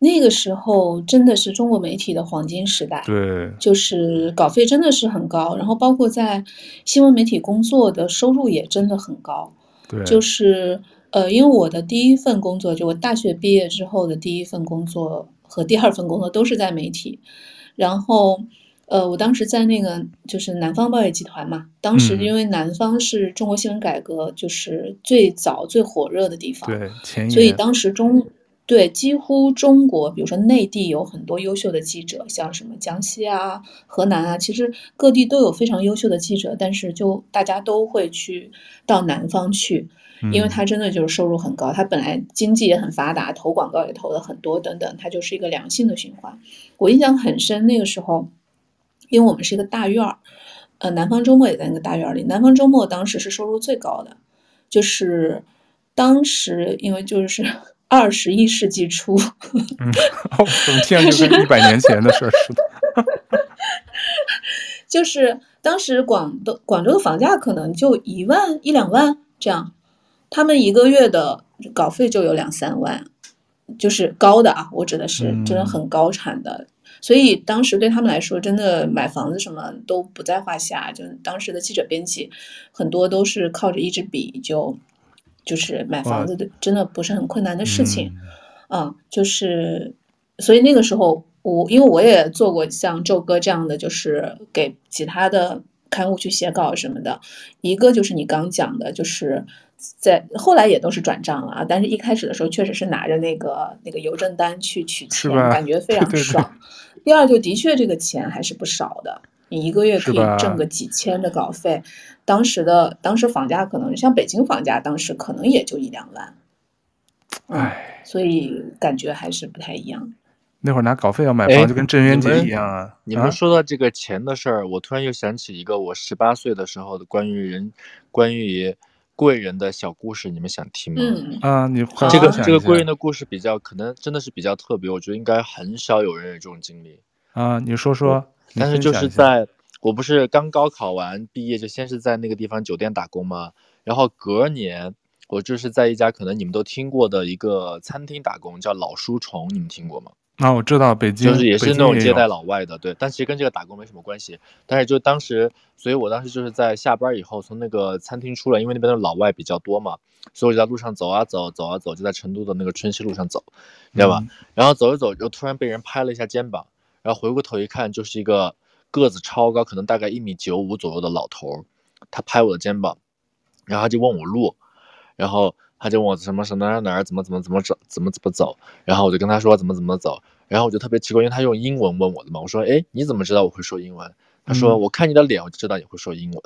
那个时候真的是中国媒体的黄金时代，对，就是稿费真的是很高，然后包括在新闻媒体工作的收入也真的很高，对，就是呃，因为我的第一份工作，就我大学毕业之后的第一份工作和第二份工作都是在媒体，然后呃，我当时在那个就是南方报业集团嘛，当时因为南方是中国新闻改革就是最早最火热的地方，对，前所以当时中。对，几乎中国，比如说内地有很多优秀的记者，像什么江西啊、河南啊，其实各地都有非常优秀的记者，但是就大家都会去到南方去，因为他真的就是收入很高，他本来经济也很发达，投广告也投了很多等等，它就是一个良性的循环。我印象很深，那个时候，因为我们是一个大院儿，呃，南方周末也在那个大院里，南方周末当时是收入最高的，就是当时因为就是。二十一世纪初，嗯，怎么听就跟一百年前的事儿似的。就是当时广东广州的房价可能就一万一两万这样，他们一个月的稿费就有两三万，就是高的啊，我指的是真的很高产的，嗯，所以当时对他们来说，真的买房子什么都不在话下。就当时的记者编辑很多都是靠着一支笔就。就是买房子的真的不是很困难的事情，嗯，嗯，就是所以那个时候我因为我也做过像周哥这样的，就是给其他的刊物去写稿什么的。一个就是你刚讲的，就是在后来也都是转账了啊，但是一开始的时候确实是拿着那个那个邮政单去取钱，感觉非常爽。对对对。第二就的确这个钱还是不少的。你一个月可以挣个几千的稿费，当时的当时房价可能像北京房价，当时可能也就一两万，哎、嗯，所以感觉还是不太一样。那会儿拿稿费要买房，就跟郑渊洁一样啊。你们说到这个钱的事儿，我突然又想起一个我十八岁的时候的关于人关于贵人的小故事，你们想听吗？嗯啊，你快这个这个贵人的故事比较可能真的是比较特别，我觉得应该很少有人有这种经历。啊，你说说，但是就是在我不是刚高考完毕业，就先是在那个地方酒店打工吗？然后隔年我就是在一家可能你们都听过的一个餐厅打工，叫老书虫，你们听过吗？啊，我知道北京就是也是那种接待，老外的，对，但其实跟这个打工没什么关系。但是就当时，所以我当时就是在下班以后从那个餐厅出来，因为那边的老外比较多嘛，所以我就在路上走啊走，走啊走，就在成都的那个春熙路上走，你知道吧？嗯然后走着走，就突然被人拍了一下肩膀，然后回过头一看，就是一个个子超高，可能大概一米九五左右的老头，他拍我的肩膀，然后他就问我路，然后他就问我什么什么哪儿哪儿怎么怎么怎么走怎么怎么走，然后我就跟他说怎么怎么走。然后我就特别奇怪，因为他用英文问我的嘛，我说，哎，你怎么知道我会说英文？他说，嗯我看你的脸，我就知道你会说英文。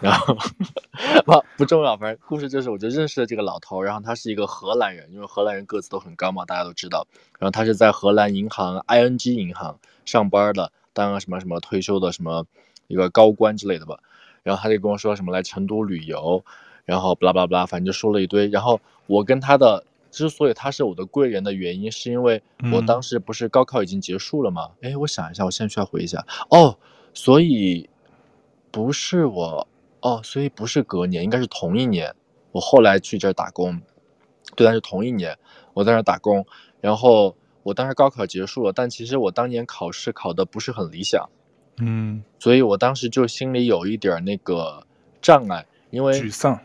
然后，不不重要，反正故事就是，我就认识了这个老头，然后他是一个荷兰人，因为荷兰人个子都很高嘛，大家都知道。然后他是在荷兰银行 ING 银行上班的，当个什么什么退休的什么一个高官之类的吧。然后他就跟我说什么来成都旅游，然后巴拉巴拉巴拉，反正就说了一堆。然后我跟他的。之所以他是我的贵人的原因，是因为我当时不是高考已经结束了吗？哎、嗯，我想一下，我现在需要回忆一下。哦，所以不是我，哦，所以不是隔年，应该是同一年。我后来去这儿打工，对，但是同一年我在那儿打工。然后我当时高考结束了，但其实我当年考试考得不是很理想，嗯，所以我当时就心里有一点那个障碍，因为沮丧。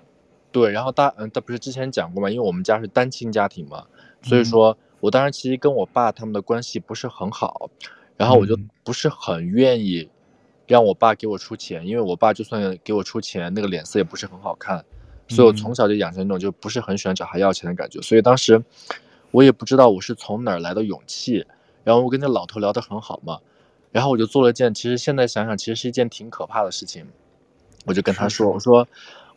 对，然后大嗯，他不是之前讲过嘛？因为我们家是单亲家庭嘛，所以说我当时其实跟我爸他们的关系不是很好，然后我就不是很愿意让我爸给我出钱，因为我爸就算给我出钱，那个脸色也不是很好看，所以我从小就养成那种就不是很喜欢找他要钱的感觉，所以当时我也不知道我是从哪儿来的勇气，然后我跟那老头聊得很好嘛，然后我就做了一件其实现在想想其实是一件挺可怕的事情，我就跟他说，我说。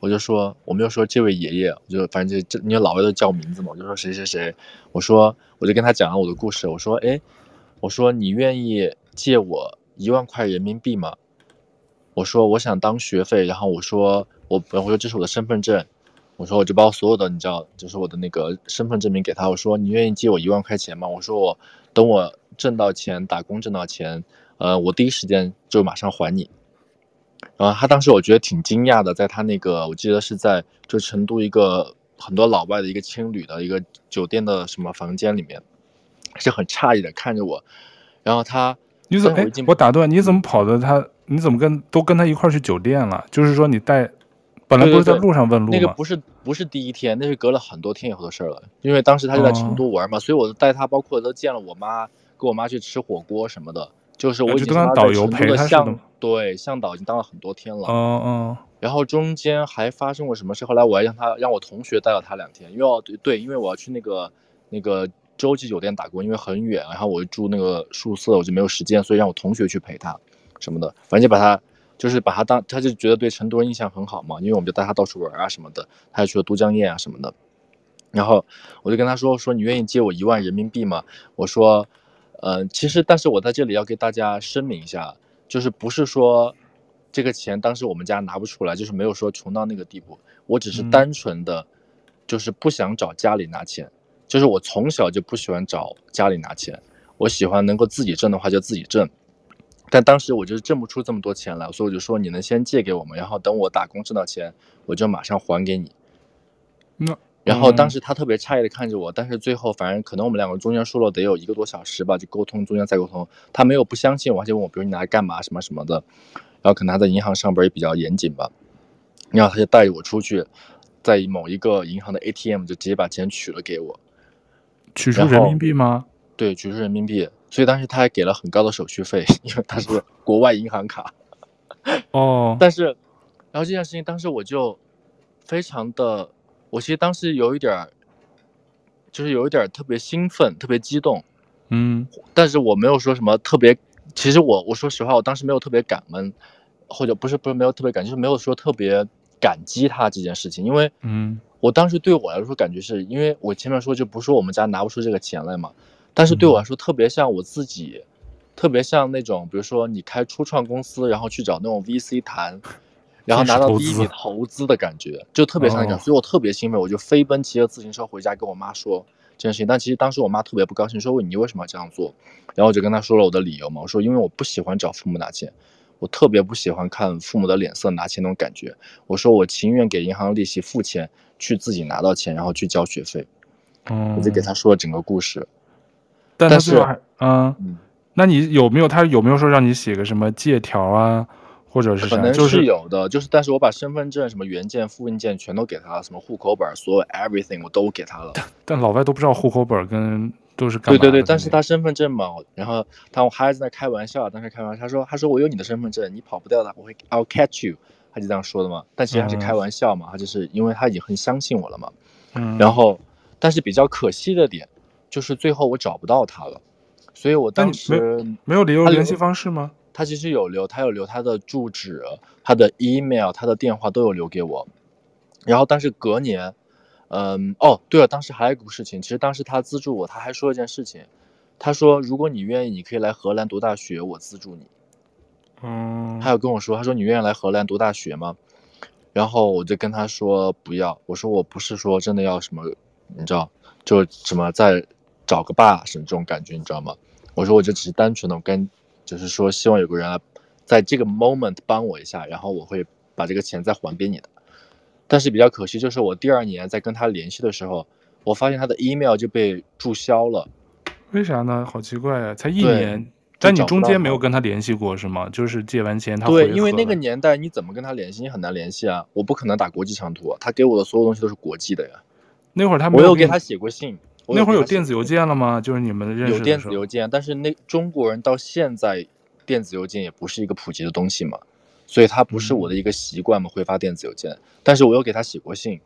我就说，我没有说这位爷爷，我就反正就这，因为老外都叫名字嘛，我就说谁谁谁，我说我就跟他讲了我的故事，我说，哎，我说你愿意借我一万块人民币吗？我说我想当学费，然后我说我我说这是我的身份证，我说我就把我所有的你知道，就是我的那个身份证明给他，我说你愿意借我一万块钱吗？我说我等我挣到钱，打工挣到钱，呃，我第一时间就马上还你。然后他当时我觉得挺惊讶的，在他那个我记得是在就成都一个很多老外的一个青旅的一个酒店的什么房间里面，是很诧异的看着我。然后他你怎么哎？我打断，你怎么跑的他？你怎么跟都跟他一块去酒店了？就是说你带本来不是在路上问路吗？那个不是不是第一天，那是隔了很多天以后的事儿了。因为当时他就在成都玩嘛，哦、所以我带他，包括都见了我妈，跟我妈去吃火锅什么的。就是我已经当导游陪他向对向导已经当了很多天了，嗯嗯，然后中间还发生过什么事？后来我还让他让我同学带了他两天，因为要对对，因为我要去那个那个洲际酒店打工，因为很远，然后我住那个宿舍，我就没有时间，所以让我同学去陪他什么的，反正就把他就是把他当他就觉得对成都人印象很好嘛，因为我们就带他到处玩啊什么的，他还去了都江堰啊什么的，然后我就跟他说说你愿意借我一万人民币吗？我说。嗯、呃，其实，但是我在这里要给大家声明一下，就是不是说这个钱当时我们家拿不出来，就是没有说穷到那个地步，我只是单纯的，就是不想找家里拿钱，嗯、就是我从小就不喜欢找家里拿钱，我喜欢能够自己挣的话就自己挣，但当时我就是挣不出这么多钱来，所以我就说你能先借给我们，然后等我打工挣到钱，我就马上还给你。那。然后当时他特别诧异的看着我，但是最后反正可能我们两个中间说了得有一个多小时吧，就沟通中间再沟通，他没有不相信我，而且问我，比如你拿来干嘛什么什么的，然后可能他在银行上班也比较严谨吧，然后他就带着我出去，在某一个银行的 ATM 就直接把钱取了给我，取出人民币吗？对，取出人民币，所以当时他还给了很高的手续费，因为他是国外银行卡。哦，但是，然后这件事情当时我就非常的。我其实当时有一点儿，就是有一点儿特别兴奋，特别激动，嗯，但是我没有说什么特别。其实我我说实话，我当时没有特别感恩，或者不是不是没有特别感，就是没有说特别感激他这件事情，因为，嗯，我当时对我来说感觉是因为我前面说就不是说我们家拿不出这个钱来嘛，但是对我来说特别像我自己，特别像那种比如说你开初创公司，然后去找那种 VC 谈。然后拿到第一笔投资的感觉，就特别像那种，所以我特别兴奋，我就飞奔骑着自行车回家跟我妈说这件事情。但其实当时我妈特别不高兴，说问你为什么要这样做？然后我就跟她说了我的理由嘛，我说因为我不喜欢找父母拿钱，我特别不喜欢看父母的脸色拿钱那种感觉。我说我情愿给银行利息付钱，去自己拿到钱，然后去交学费。嗯，我就给他说了整个故事。但是，嗯，嗯，那你有没有他有没有说让你写个什么借条啊？或者是可能是有的，就是，但是我把身份证什么原件、复印件全都给他了，什么户口本，所有 everything 我都给他了。但老外都不知道户口本跟都是干嘛。对对对，但是他身份证嘛，然后他我还在那开玩笑，当时开玩笑，他说他说我有你的身份证，你跑不掉的，我会 I'll catch you，他就这样说的嘛。但其实他是开玩笑嘛，嗯、他就是因为他已经很相信我了嘛。嗯。然后，但是比较可惜的点，就是最后我找不到他了，所以我当时没，没有留联系方式吗？他其实有留，他有留他的住址、他的 email、他的电话都有留给我。然后，但是隔年，嗯，哦，对了，当时还有一个事情，其实当时他资助我，他还说了一件事情，他说如果你愿意，你可以来荷兰读大学，我资助你。嗯，他有跟我说，他说你愿意来荷兰读大学吗？然后我就跟他说不要，我说我不是说真的要什么，你知道，就什么再找个爸什么这种感觉，你知道吗？我说我就只是单纯的跟。就是说，希望有个人来，在这个 moment 帮我一下，然后我会把这个钱再还给你的。但是比较可惜，就是我第二年在跟他联系的时候，我发现他的 email 就被注销了。为啥呢？好奇怪啊！才一年，但你中间没有跟他联系过是吗？就是借完钱他对，因为那个年代你怎么跟他联系？你很难联系啊！我不可能打国际长途啊，他给我的所有东西都是国际的呀。那会儿他没有，我有给他写过信。那会儿有电子邮件了吗？就是你们认识的时候。有电子邮件，但是那中国人到现在电子邮件也不是一个普及的东西嘛，所以他不是我的一个习惯嘛，会发电子邮件。但是我有给他写过信。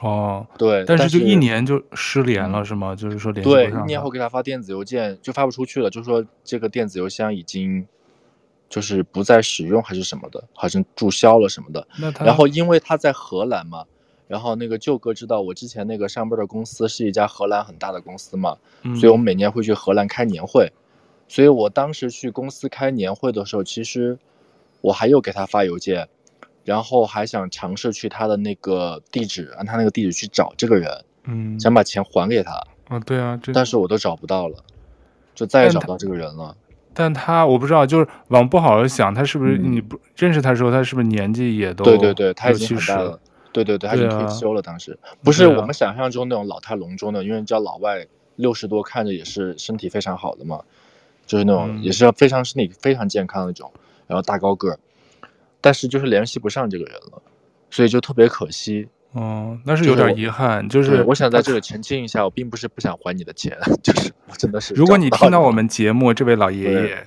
哦，对，但是就一年就失联了是吗？就是说联系。对，一年后给他发电子邮件就发不出去了，就说这个电子邮箱已经就是不再使用还是什么的，好像注销了什么的。然后因为他在荷兰嘛。然后那个舅哥知道我之前那个上班的公司是一家荷兰很大的公司嘛，嗯、所以我们每年会去荷兰开年会，所以我当时去公司开年会的时候，其实我还有给他发邮件，然后还想尝试去他的那个地址，按他那个地址去找这个人，嗯，想把钱还给他。啊，对啊，但是我都找不到了，就再也找不到这个人了。但他，我不知道，就是往不好的想，他是不是你不认识他的时候，他是不是年纪也都对对对，他已经很大了。对对对，他已经退休了。当时不是我们想象中那种老态龙钟的，因为叫老外六十多，看着也是身体非常好的嘛，就是那种也是非常身体非常健康的那种，然后大高个儿，但是就是联系不上这个人了，所以就特别可惜。哦，那是有点遗憾。就是我想在这里澄清一下，我并不是不想还你的钱，就是我真的是。如果你听到我们节目，这位老爷爷。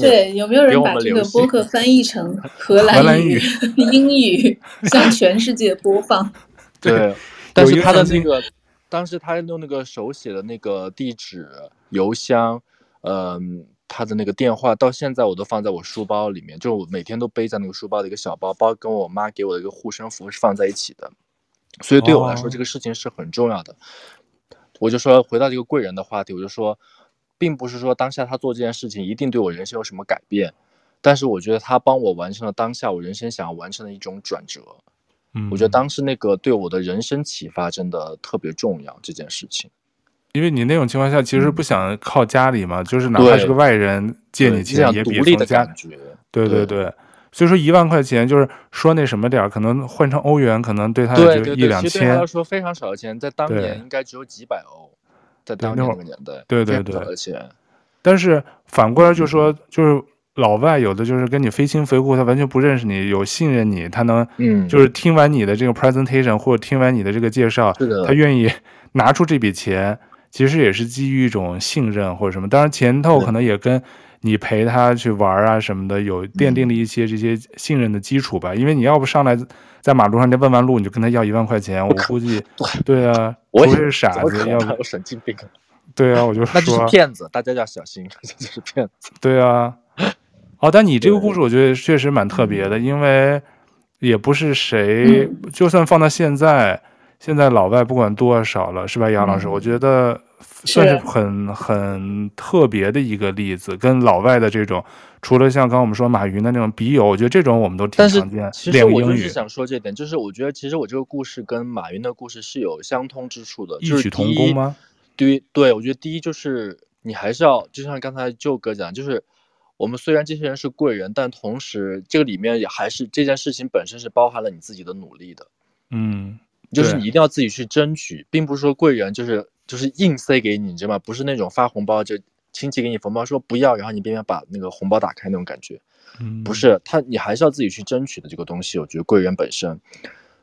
对，有没有人把这个播客 翻译成荷兰语、语 英语，向全世界播放？对，但是他的那个，当时他用那个手写的那个地址、邮箱，嗯、呃，他的那个电话，到现在我都放在我书包里面，就我每天都背在那个书包的一个小包包，跟我妈给我的一个护身符是放在一起的，所以对我来说，这个事情是很重要的。哦、我就说，回到这个贵人的话题，我就说。并不是说当下他做这件事情一定对我人生有什么改变，但是我觉得他帮我完成了当下我人生想要完成的一种转折。嗯，我觉得当时那个对我的人生启发真的特别重要这件事情。因为你那种情况下其实不想靠家里嘛，嗯、就是哪怕是个外人借你钱也比从家。对对对，所以说一万块钱就是说那什么点儿，可能换成欧元可能对他就一两千。其实对他来说非常少的钱，在当年应该只有几百欧。在当年那个年代，对对对，而且，但是反过来就说，就是老外有的就是跟你非亲非故，他完全不认识你，有信任你，他能，嗯，就是听完你的这个 presentation 或者听完你的这个介绍，他愿意 拿出这笔钱，其实也是基于一种信任或者什么。当然前头可能也跟你陪他去玩啊什么的，有奠定了一些这些信任的基础吧。因为你要不上来在马路上，你问完路你就跟他要一万块钱，我估计，对啊。我也是傻子，要不神经病。对啊，我就说那就是骗子，大家要小心，这就是骗子。对啊，哦，但你这个故事我觉得确实蛮特别的，因为也不是谁，就算放到现在，现在老外不管多少了，是吧，杨老师？我觉得算是很很特别的一个例子，跟老外的这种，除了像刚刚我们说马云的那种笔友，我觉得这种我们都挺常见。其实我就是想说这点，就是我觉得其实我这个故事跟马云的故事是有相通之处的，异曲同工吗？对对，我觉得第一就是你还是要，就像刚才舅哥讲，就是我们虽然这些人是贵人，但同时这个里面也还是这件事情本身是包含了你自己的努力的。嗯，就是你一定要自己去争取，并不是说贵人就是。就是硬塞给你，你知道吗？不是那种发红包就亲戚给你红包说不要，然后你偏偏把那个红包打开那种感觉，嗯，不是他，你还是要自己去争取的这个东西。我觉得贵人本身，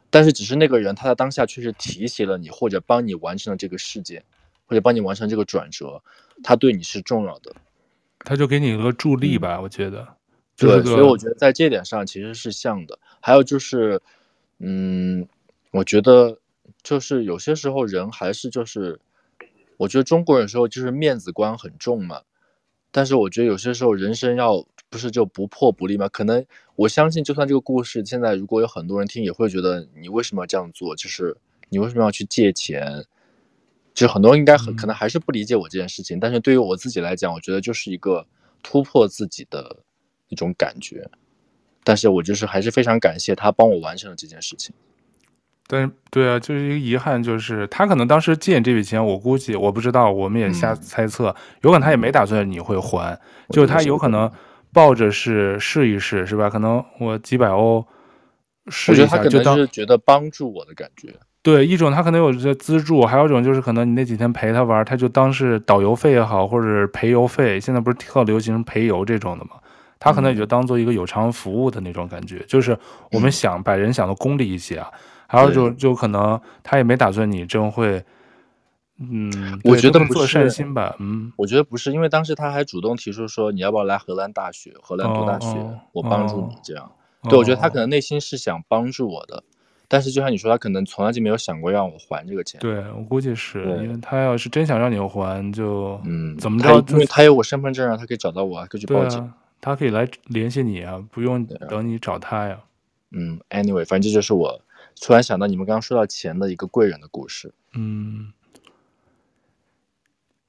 但是只是那个人他在当下确实提携了你，或者帮你完成了这个事件，或者帮你完成这个转折，他对你是重要的，他就给你一个助力吧。嗯、我觉得，对，所以我觉得在这点上其实是像的。还有就是，嗯，我觉得就是有些时候人还是就是。我觉得中国人有时候就是面子观很重嘛，但是我觉得有些时候人生要不是就不破不立嘛。可能我相信，就算这个故事现在如果有很多人听，也会觉得你为什么要这样做？就是你为什么要去借钱？就很多人应该很可能还是不理解我这件事情。但是对于我自己来讲，我觉得就是一个突破自己的一种感觉。但是我就是还是非常感谢他帮我完成了这件事情。对对啊，就是一个遗憾，就是他可能当时借你这笔钱，我估计我不知道，我们也瞎猜测，嗯、有可能他也没打算你会还，嗯、就他有可能抱着是试一试，是吧？可能我几百欧试一下，我觉得他可能是觉得帮助我的感觉。对，一种他可能有些资助，还有一种就是可能你那几天陪他玩，他就当是导游费也好，或者陪游费，现在不是特流行陪游这种的嘛？他可能也就当做一个有偿服务的那种感觉，嗯、就是我们想把人想的功利一些啊。还有就就可能他也没打算你真会，嗯，我觉得不做善心吧，嗯，我觉得不是，因为当时他还主动提出说你要不要来荷兰大学，荷兰读大学，哦、我帮助你这样。哦、对，我觉得他可能内心是想帮助我的，哦、但是就像你说，他可能从来就没有想过让我还这个钱。对，我估计是因为他要是真想让你还，就嗯，怎么着？因为他有我身份证啊，他可以找到我，可以去报警，啊，他可以来联系你啊，不用等你找他呀。嗯，anyway，反正这就是我。突然想到你们刚刚说到钱的一个贵人的故事。嗯，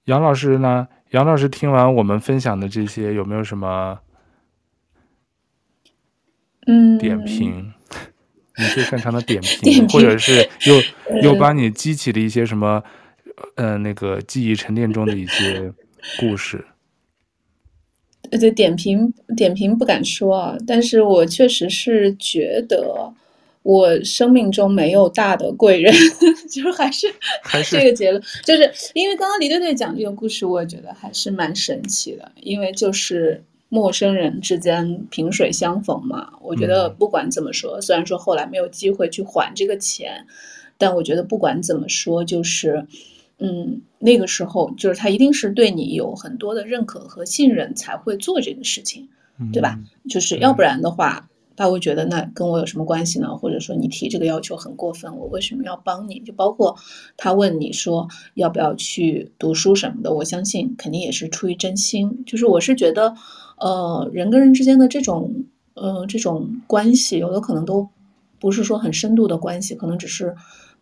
杨老师呢？杨老师听完我们分享的这些，有没有什么嗯点评？嗯、你最擅长的 点评，点评或者是又 又把你激起了一些什么？嗯、呃，那个记忆沉淀中的一些故事。呃，对，点评点评不敢说啊，但是我确实是觉得。我生命中没有大的贵人，就是 还是这个结论，是就是因为刚刚李队队讲这个故事，我也觉得还是蛮神奇的，因为就是陌生人之间萍水相逢嘛。我觉得不管怎么说，嗯、虽然说后来没有机会去还这个钱，但我觉得不管怎么说，就是嗯，那个时候就是他一定是对你有很多的认可和信任才会做这个事情，嗯、对吧？就是要不然的话。他会觉得那跟我有什么关系呢？或者说你提这个要求很过分，我为什么要帮你？就包括他问你说要不要去读书什么的，我相信肯定也是出于真心。就是我是觉得，呃，人跟人之间的这种呃这种关系，有的可能都不是说很深度的关系，可能只是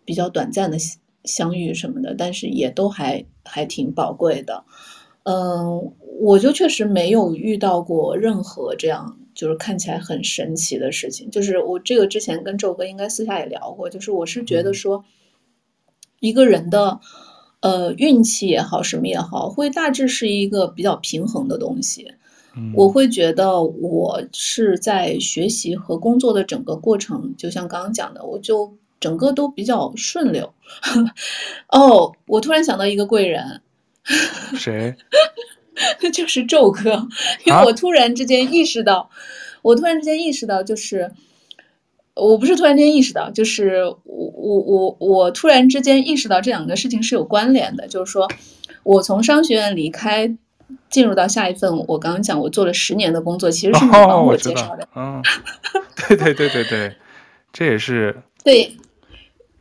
比较短暂的相遇什么的，但是也都还还挺宝贵的。嗯、我就确实没有遇到过任何这样。就是看起来很神奇的事情，就是我这个之前跟宙哥应该私下也聊过，就是我是觉得说，一个人的呃运气也好，什么也好，会大致是一个比较平衡的东西。我会觉得我是在学习和工作的整个过程，就像刚刚讲的，我就整个都比较顺溜。哦，我突然想到一个贵人，谁？那就是宙哥，因为我突然之间意识到，啊、我突然之间意识到，就是我不是突然间意识到，就是我我我我突然之间意识到这两个事情是有关联的，就是说我从商学院离开，进入到下一份，我刚刚讲我做了十年的工作，其实是你帮我介绍的。嗯、哦，对对对对对，这也是对，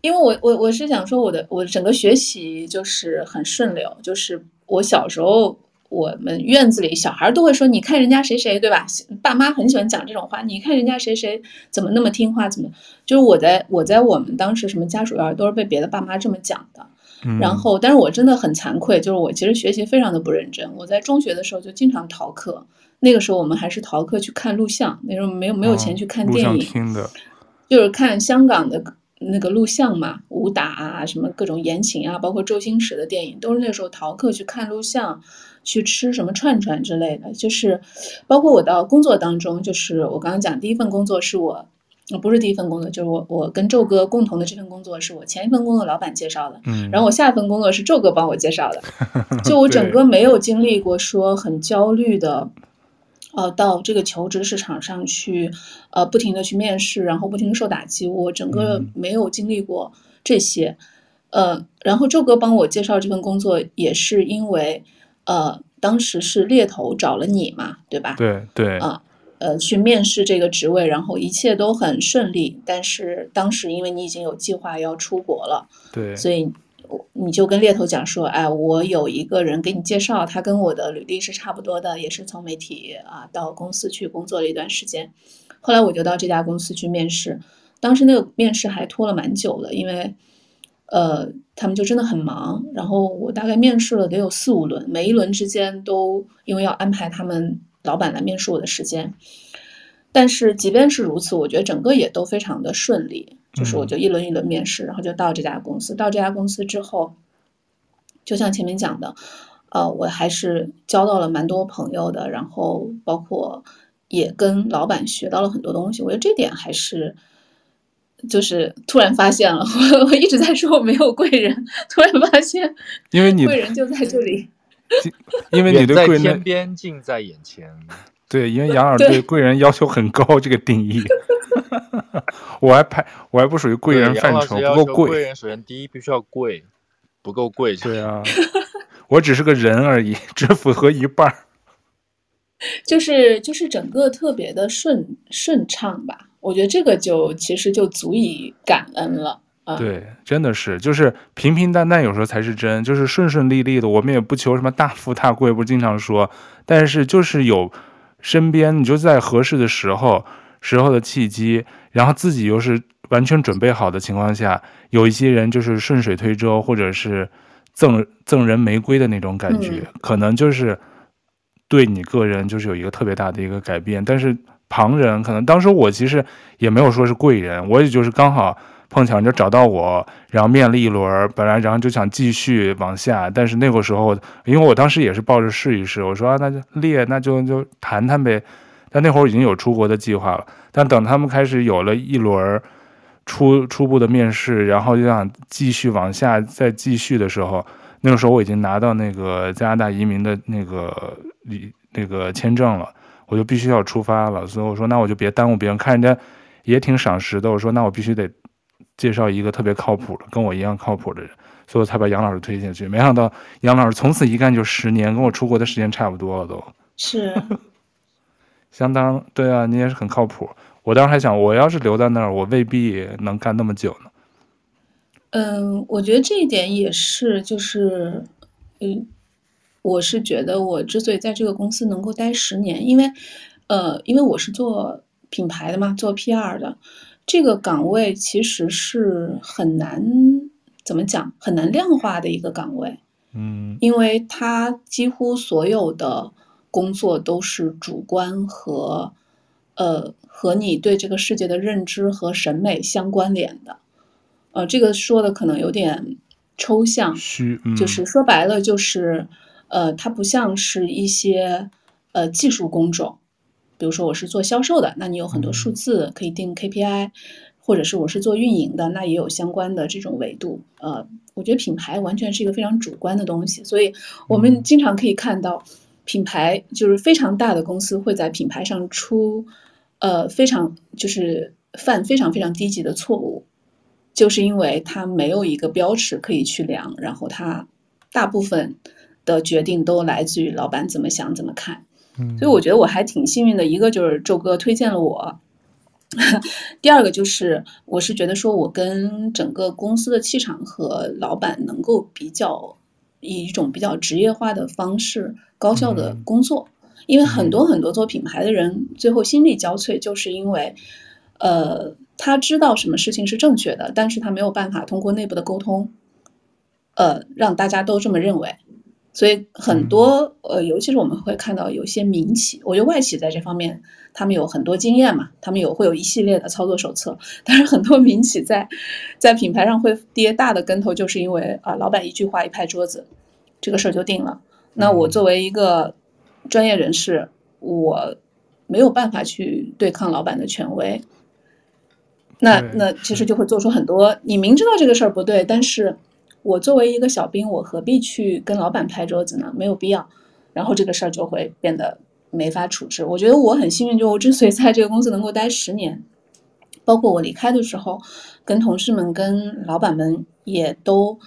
因为我我我是想说，我的我整个学习就是很顺溜，就是我小时候。我们院子里小孩都会说：“你看人家谁谁，对吧？”爸妈很喜欢讲这种话。你看人家谁谁怎么那么听话，怎么？就是我在我在我们当时什么家属院都是被别的爸妈这么讲的。嗯、然后，但是我真的很惭愧，就是我其实学习非常的不认真。我在中学的时候就经常逃课，那个时候我们还是逃课去看录像，那时候没有没有钱去看电影，哦、听的就是看香港的那个录像嘛，武打啊，什么各种言情啊，包括周星驰的电影，都是那时候逃课去看录像，去吃什么串串之类的。就是包括我到工作当中，就是我刚刚讲第一份工作是我。不是第一份工作，就是我我跟宙哥共同的这份工作是我前一份工作老板介绍的，嗯，然后我下一份工作是宙哥帮我介绍的，就我整个没有经历过说很焦虑的，呃，到这个求职市场上去，呃，不停的去面试，然后不停的受打击，我整个没有经历过这些，呃，然后宙哥帮我介绍这份工作也是因为，呃，当时是猎头找了你嘛，对吧？对对啊。呃，去面试这个职位，然后一切都很顺利。但是当时因为你已经有计划要出国了，对，所以你就跟猎头讲说，哎，我有一个人给你介绍，他跟我的履历是差不多的，也是从媒体啊到公司去工作了一段时间。后来我就到这家公司去面试，当时那个面试还拖了蛮久的，因为呃他们就真的很忙。然后我大概面试了得有四五轮，每一轮之间都因为要安排他们。老板来面试我的时间，但是即便是如此，我觉得整个也都非常的顺利。就是我就一轮一轮面试，然后就到这家公司。到这家公司之后，就像前面讲的，呃，我还是交到了蛮多朋友的，然后包括也跟老板学到了很多东西。我觉得这点还是，就是突然发现了，我 我一直在说我没有贵人，突然发现，因为你贵人就在这里。因为你对贵人天边，近在眼前。对，因为杨老师对贵人要求很高，这个定义。我还排，我还不属于贵人范畴，不够贵。贵人首先第一必须要贵，不够贵。对啊，我只是个人而已，只符合一半儿。就是就是整个特别的顺顺畅吧，我觉得这个就其实就足以感恩了。对，真的是，就是平平淡淡，有时候才是真。就是顺顺利利的，我们也不求什么大富大贵，不是经常说。但是就是有身边，你就在合适的时候、时候的契机，然后自己又是完全准备好的情况下，有一些人就是顺水推舟，或者是赠赠人玫瑰的那种感觉，嗯，可能就是对你个人就是有一个特别大的一个改变。但是旁人可能当时我其实也没有说是贵人，我也就是刚好。碰巧就找到我，然后面了一轮，本来然后就想继续往下，但是那个时候，因为我当时也是抱着试一试，我说啊，那就列，那就就谈谈呗。但那会儿已经有出国的计划了，但等他们开始有了一轮初初步的面试，然后就想继续往下再继续的时候，那个时候我已经拿到那个加拿大移民的那个那个签证了，我就必须要出发了，所以我说那我就别耽误别人，看人家也挺赏识的，我说那我必须得。介绍一个特别靠谱的，跟我一样靠谱的人，所以我才把杨老师推进去。没想到杨老师从此一干就十年，跟我出国的时间差不多了，都是 相当对啊。你也是很靠谱。我当时还想，我要是留在那儿，我未必能干那么久呢。嗯，我觉得这一点也是，就是嗯，我是觉得我之所以在这个公司能够待十年，因为呃，因为我是做品牌的嘛，做 PR 的。这个岗位其实是很难怎么讲，很难量化的一个岗位，嗯，因为它几乎所有的工作都是主观和呃和你对这个世界的认知和审美相关联的，呃，这个说的可能有点抽象，虚，嗯，就是说白了就是呃，它不像是一些呃技术工种。比如说我是做销售的，那你有很多数字可以定 KPI，或者是我是做运营的，那也有相关的这种维度。呃，我觉得品牌完全是一个非常主观的东西，所以我们经常可以看到，品牌就是非常大的公司会在品牌上出，呃，非常就是犯非常非常低级的错误，就是因为它没有一个标尺可以去量，然后它大部分的决定都来自于老板怎么想怎么看。所以我觉得我还挺幸运的，一个就是周哥推荐了我，第二个就是我是觉得说我跟整个公司的气场和老板能够比较以一种比较职业化的方式高效的工作，因为很多很多做品牌的人最后心力交瘁，就是因为呃他知道什么事情是正确的，但是他没有办法通过内部的沟通，呃，让大家都这么认为。所以很多呃，尤其是我们会看到有些民企，我觉得外企在这方面他们有很多经验嘛，他们有会有一系列的操作手册。但是很多民企在在品牌上会跌大的跟头，就是因为啊，老板一句话一拍桌子，这个事儿就定了。那我作为一个专业人士，我没有办法去对抗老板的权威。那那其实就会做出很多，你明知道这个事儿不对，但是我作为一个小兵，我何必去跟老板拍桌子呢？没有必要。然后这个事儿就会变得没法处置。我觉得我很幸运，就我之所以在这个公司能够待十年，包括我离开的时候，跟同事们、跟老板们也都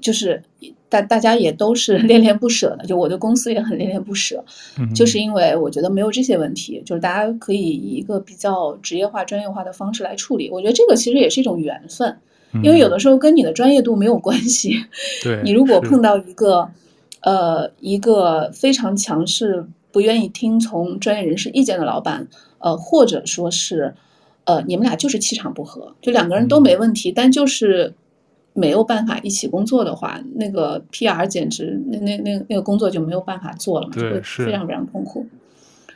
就是。大大家也都是 恋恋不舍的，就我的公司也很恋恋不舍，就是因为我觉得没有这些问题，就是大家可以以一个比较职业化、专业化的方式来处理。我觉得这个其实也是一种缘分，因为有的时候跟你的专业度没有关系。对，你如果碰到一个，呃，一个非常强势、不愿意听从专业人士意见的老板，呃，或者说是，呃，你们俩就是气场不合，就两个人都没问题，但就是。没有办法一起工作的话，那个 PR 简直那那那那个工作就没有办法做了嘛，对，是非常非常痛苦。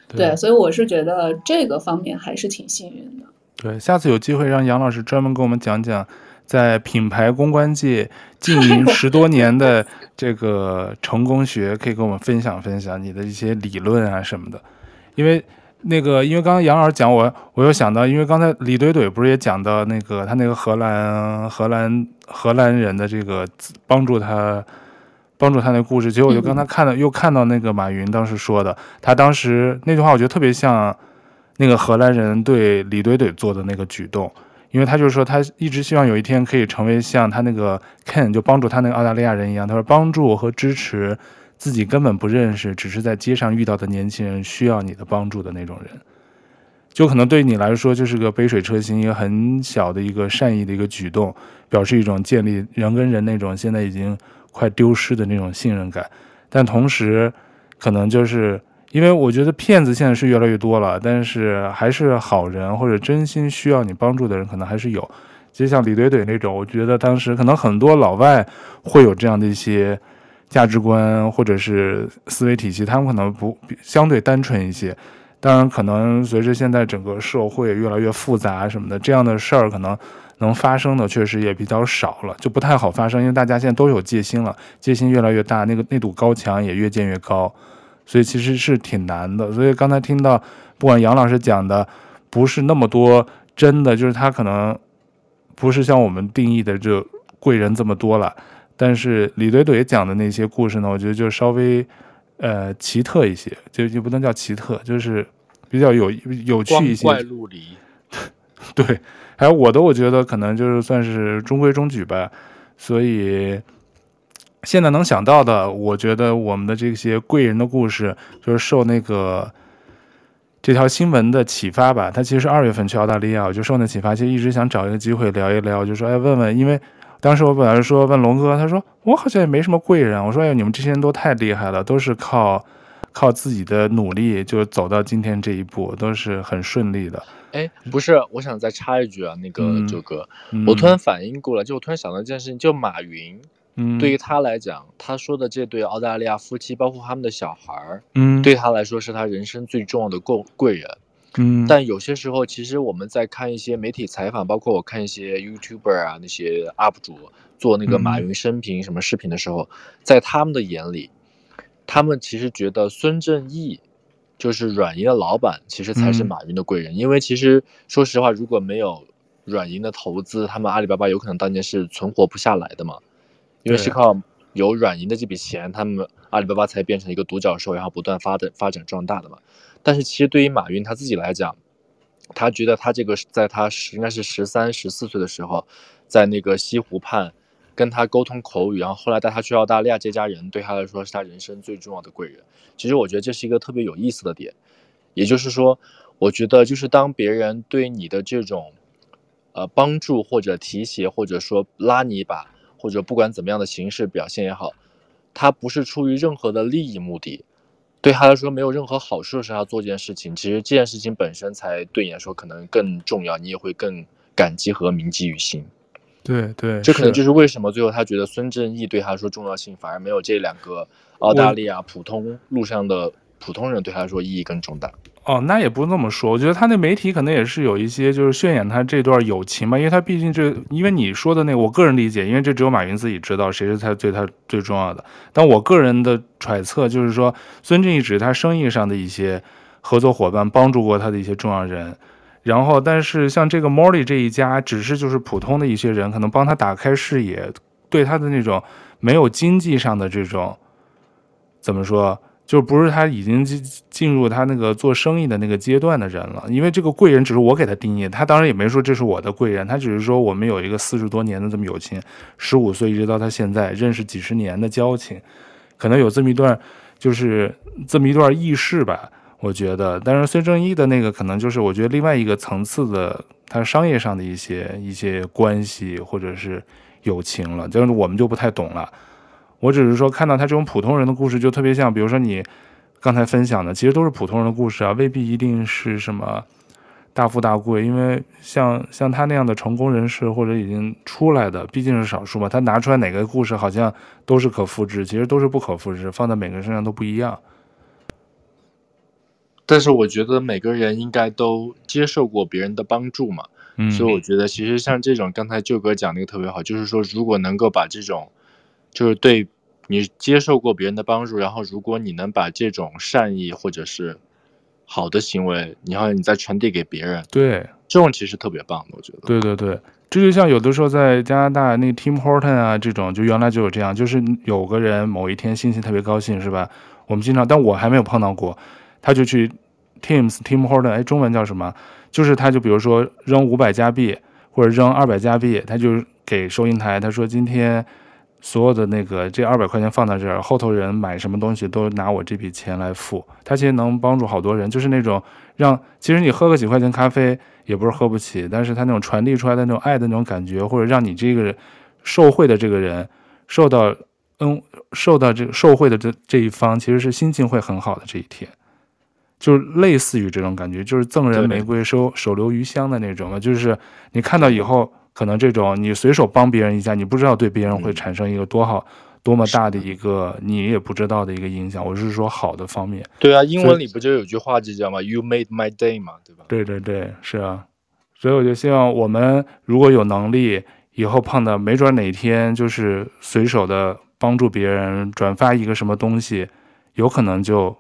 对，对，所以我是觉得这个方面还是挺幸运的。对，下次有机会让杨老师专门跟我们讲讲，在品牌公关界经营 十多年的这个成功学，可以跟我们分享分享你的一些理论啊什么的，因为。那个，因为刚刚杨老师讲我，我又想到，因为刚才李怼怼不是也讲到那个他那个荷兰荷兰荷兰人的这个帮助他帮助他那故事，结果我就刚才看到又看到那个马云当时说的，他当时那句话我觉得特别像那个荷兰人对李怼怼做的那个举动，因为他就是说他一直希望有一天可以成为像他那个 Ken 就帮助他那个澳大利亚人一样，他说帮助和支持。自己根本不认识，只是在街上遇到的年轻人需要你的帮助的那种人，就可能对你来说就是个杯水车薪，一个很小的一个善意的一个举动，表示一种建立人跟人那种现在已经快丢失的那种信任感。但同时，可能就是因为我觉得骗子现在是越来越多了，但是还是好人或者真心需要你帮助的人可能还是有。就像李怼怼那种，我觉得当时可能很多老外会有这样的一些。价值观或者是思维体系，他们可能不相对单纯一些。当然，可能随着现在整个社会越来越复杂什么的，这样的事儿可能能发生的确实也比较少了，就不太好发生。因为大家现在都有戒心了，戒心越来越大，那个那堵高墙也越建越高，所以其实是挺难的。所以刚才听到，不管杨老师讲的不是那么多真的，就是他可能不是像我们定义的就贵人这么多了。但是李怼怼讲的那些故事呢，我觉得就稍微，呃，奇特一些，就就不能叫奇特，就是比较有有趣一些。光怪陆离。对，还有我的，我觉得可能就是算是中规中矩吧。所以现在能想到的，我觉得我们的这些贵人的故事，就是受那个这条新闻的启发吧。他其实是二月份去澳大利亚，我就受那启发，其实一直想找一个机会聊一聊，就说哎，问问，因为。当时我本来说问龙哥，他说我好像也没什么贵人。我说哎，你们这些人都太厉害了，都是靠靠自己的努力就走到今天这一步，都是很顺利的。哎，不是，我想再插一句啊，那个九哥，嗯，我突然反应过来，就我突然想到一件事情，就马云，嗯，对于他来讲，他说的这对澳大利亚夫妻，包括他们的小孩，嗯，对他来说是他人生最重要的贵贵人。嗯，但有些时候，其实我们在看一些媒体采访，包括我看一些 YouTuber 啊，那些 UP 主做那个马云生平什么视频的时候，在他们的眼里，他们其实觉得孙正义就是软银的老板，其实才是马云的贵人。因为其实说实话，如果没有软银的投资，他们阿里巴巴有可能当年是存活不下来的嘛。因为是靠有软银的这笔钱，他们阿里巴巴才变成一个独角兽，然后不断发展发展壮大的嘛。但是其实对于马云他自己来讲，他觉得他这个在他应该是十三、十四岁的时候，在那个西湖畔跟他沟通口语，然后后来带他去澳大利亚，这家人对他来说是他人生最重要的贵人。其实我觉得这是一个特别有意思的点，也就是说，我觉得就是当别人对你的这种，呃，帮助或者提携，或者说拉你一把，或者不管怎么样的形式表现也好，他不是出于任何的利益目的。对他来说没有任何好处的时候，他做这件事情，其实这件事情本身才对你来说可能更重要，你也会更感激和铭记于心。对对，这可能就是为什么最后他觉得孙正义对他说重要性，反而没有这两个澳大利亚普通路上的普通人对他说意义更重大。哦，那也不这么说，我觉得他那媒体可能也是有一些就是渲染他这段友情嘛，因为他毕竟这，因为你说的那个，我个人理解，因为这只有马云自己知道谁是他对他最重要的。但我个人的揣测就是说，孙正义只是他生意上的一些合作伙伴，帮助过他的一些重要人。然后，但是像这个 Molly 这一家，只是就是普通的一些人，可能帮他打开视野，对他的那种没有经济上的这种怎么说？就不是他已经进进入他那个做生意的那个阶段的人了，因为这个贵人只是我给他定义，他当然也没说这是我的贵人，他只是说我们有一个四十多年的这么友情，十五岁一直到他现在认识几十年的交情，可能有这么一段就是这么一段轶事吧，我觉得。但是孙正义的那个可能就是我觉得另外一个层次的他商业上的一些一些关系或者是友情了，就是我们就不太懂了。我只是说，看到他这种普通人的故事，就特别像，比如说你刚才分享的，其实都是普通人的故事啊，未必一定是什么大富大贵，因为像像他那样的成功人士或者已经出来的，毕竟是少数嘛。他拿出来哪个故事，好像都是可复制，其实都是不可复制，放在每个人身上都不一样。但是我觉得每个人应该都接受过别人的帮助嘛，嗯，所以我觉得其实像这种刚才舅哥讲那个特别好，就是说如果能够把这种，就是对。你接受过别人的帮助，然后如果你能把这种善意或者是好的行为，然后你再传递给别人，对，这种其实特别棒的，我觉得。对对对，这就像有的时候在加拿大那个 Tim Horton 啊，这种就原来就有这样，就是有个人某一天心情特别高兴，是吧？我们经常，但我还没有碰到过，他就去 Teams Tim Horton，哎，中文叫什么？就是他就比如说扔五百加币或者扔二百加币，他就给收银台，他说今天。所有的那个这二百块钱放在这儿，后头人买什么东西都拿我这笔钱来付。他其实能帮助好多人，就是那种让其实你喝个几块钱咖啡也不是喝不起，但是他那种传递出来的那种爱的那种感觉，或者让你这个受贿的这个人受到嗯受到这个受贿的这这一方，其实是心情会很好的这一天，就是类似于这种感觉，就是赠人玫瑰收手留余香的那种嘛，就是你看到以后。可能这种你随手帮别人一下，你不知道对别人会产生一个多好、多么大的一个你也不知道的一个影响。我是说好的方面。对啊，英文里不就有句话就叫嘛，You made my day 嘛，对吧？对对对，是啊。所以我就希望我们如果有能力，以后碰到没准哪天就是随手的帮助别人转发一个什么东西，有可能就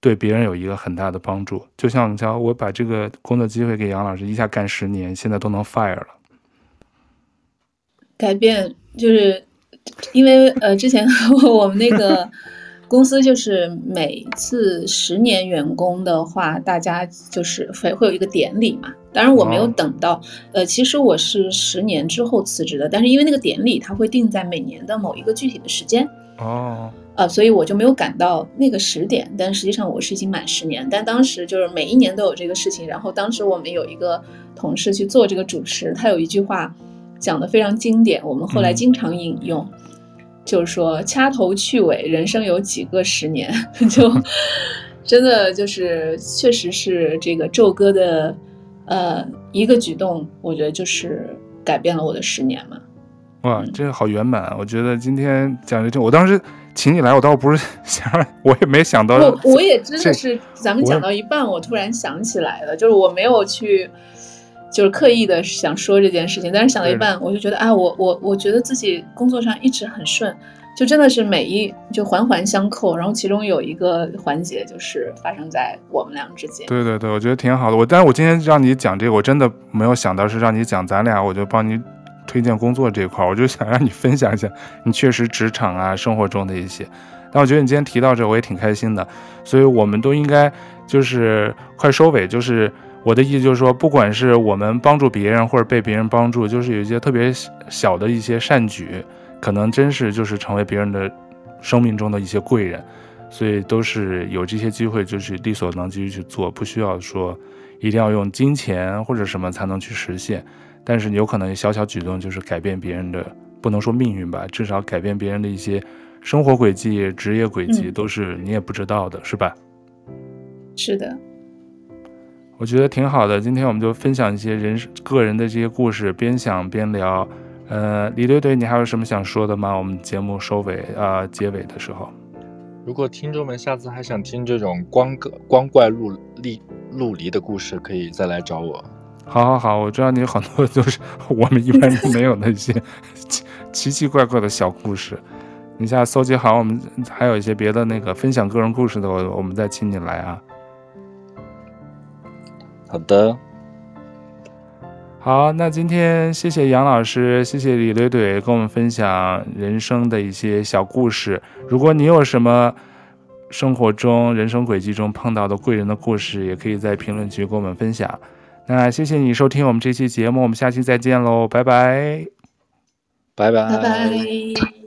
对别人有一个很大的帮助。就像你瞧，我把这个工作机会给杨老师，一下干十年，现在都能 fire 了。改变就是，因为呃，之前我们那个公司就是每次十年员工的话，大家就是会会有一个典礼嘛。当然我没有等到，呃，其实我是十年之后辞职的，但是因为那个典礼它会定在每年的某一个具体的时间，哦，呃，所以我就没有赶到那个十点。但实际上我是已经满十年，但当时就是每一年都有这个事情。然后当时我们有一个同事去做这个主持，他有一句话。讲的非常经典，我们后来经常引用，嗯、就是说掐头去尾，人生有几个十年，就 真的就是确实是这个宙哥的呃一个举动，我觉得就是改变了我的十年嘛。哇，这个好圆满！我觉得今天讲这，我当时请你来，我倒不是 想，我也没想到，我我也真的是咱们讲到一半，我突然想起来了，就是我没有去。就是刻意的想说这件事情，但是想到一半，我就觉得啊，我我我觉得自己工作上一直很顺，就真的是每一就环环相扣，然后其中有一个环节就是发生在我们俩之间。对对对，我觉得挺好的。我但是我今天让你讲这个，我真的没有想到是让你讲咱俩，我就帮你推荐工作这块，我就想让你分享一下你确实职场啊生活中的一些。但我觉得你今天提到这，我也挺开心的，所以我们都应该就是快收尾，就是。我的意思就是说，不管是我们帮助别人，或者被别人帮助，就是有一些特别小的一些善举，可能真是就是成为别人的生命中的一些贵人，所以都是有这些机会，就是力所能及去做，不需要说一定要用金钱或者什么才能去实现。但是有可能小小举动就是改变别人的，不能说命运吧，至少改变别人的一些生活轨迹、职业轨迹，都是你也不知道的，是吧？是的。我觉得挺好的，今天我们就分享一些人个人的这些故事，边想边聊，呃，李队队，你还有什么想说的吗？我们节目收尾啊、结尾的时候，如果听众们下次还想听这种光个光怪陆离陆离的故事，可以再来找我。好好好，我知道你有很多就是我们一般人没有的一些奇奇奇怪怪的小故事。你现在搜集好，我们还有一些别的那个分享个人故事的，我我们再请你来啊。好的。好，那今天谢谢杨老师，谢谢李怼怼跟我们分享人生的一些小故事。如果你有什么生活中、人生轨迹中碰到的贵人的故事，也可以在评论区跟我们分享。那谢谢你收听我们这期节目，我们下期再见喽，拜拜，拜拜，拜拜。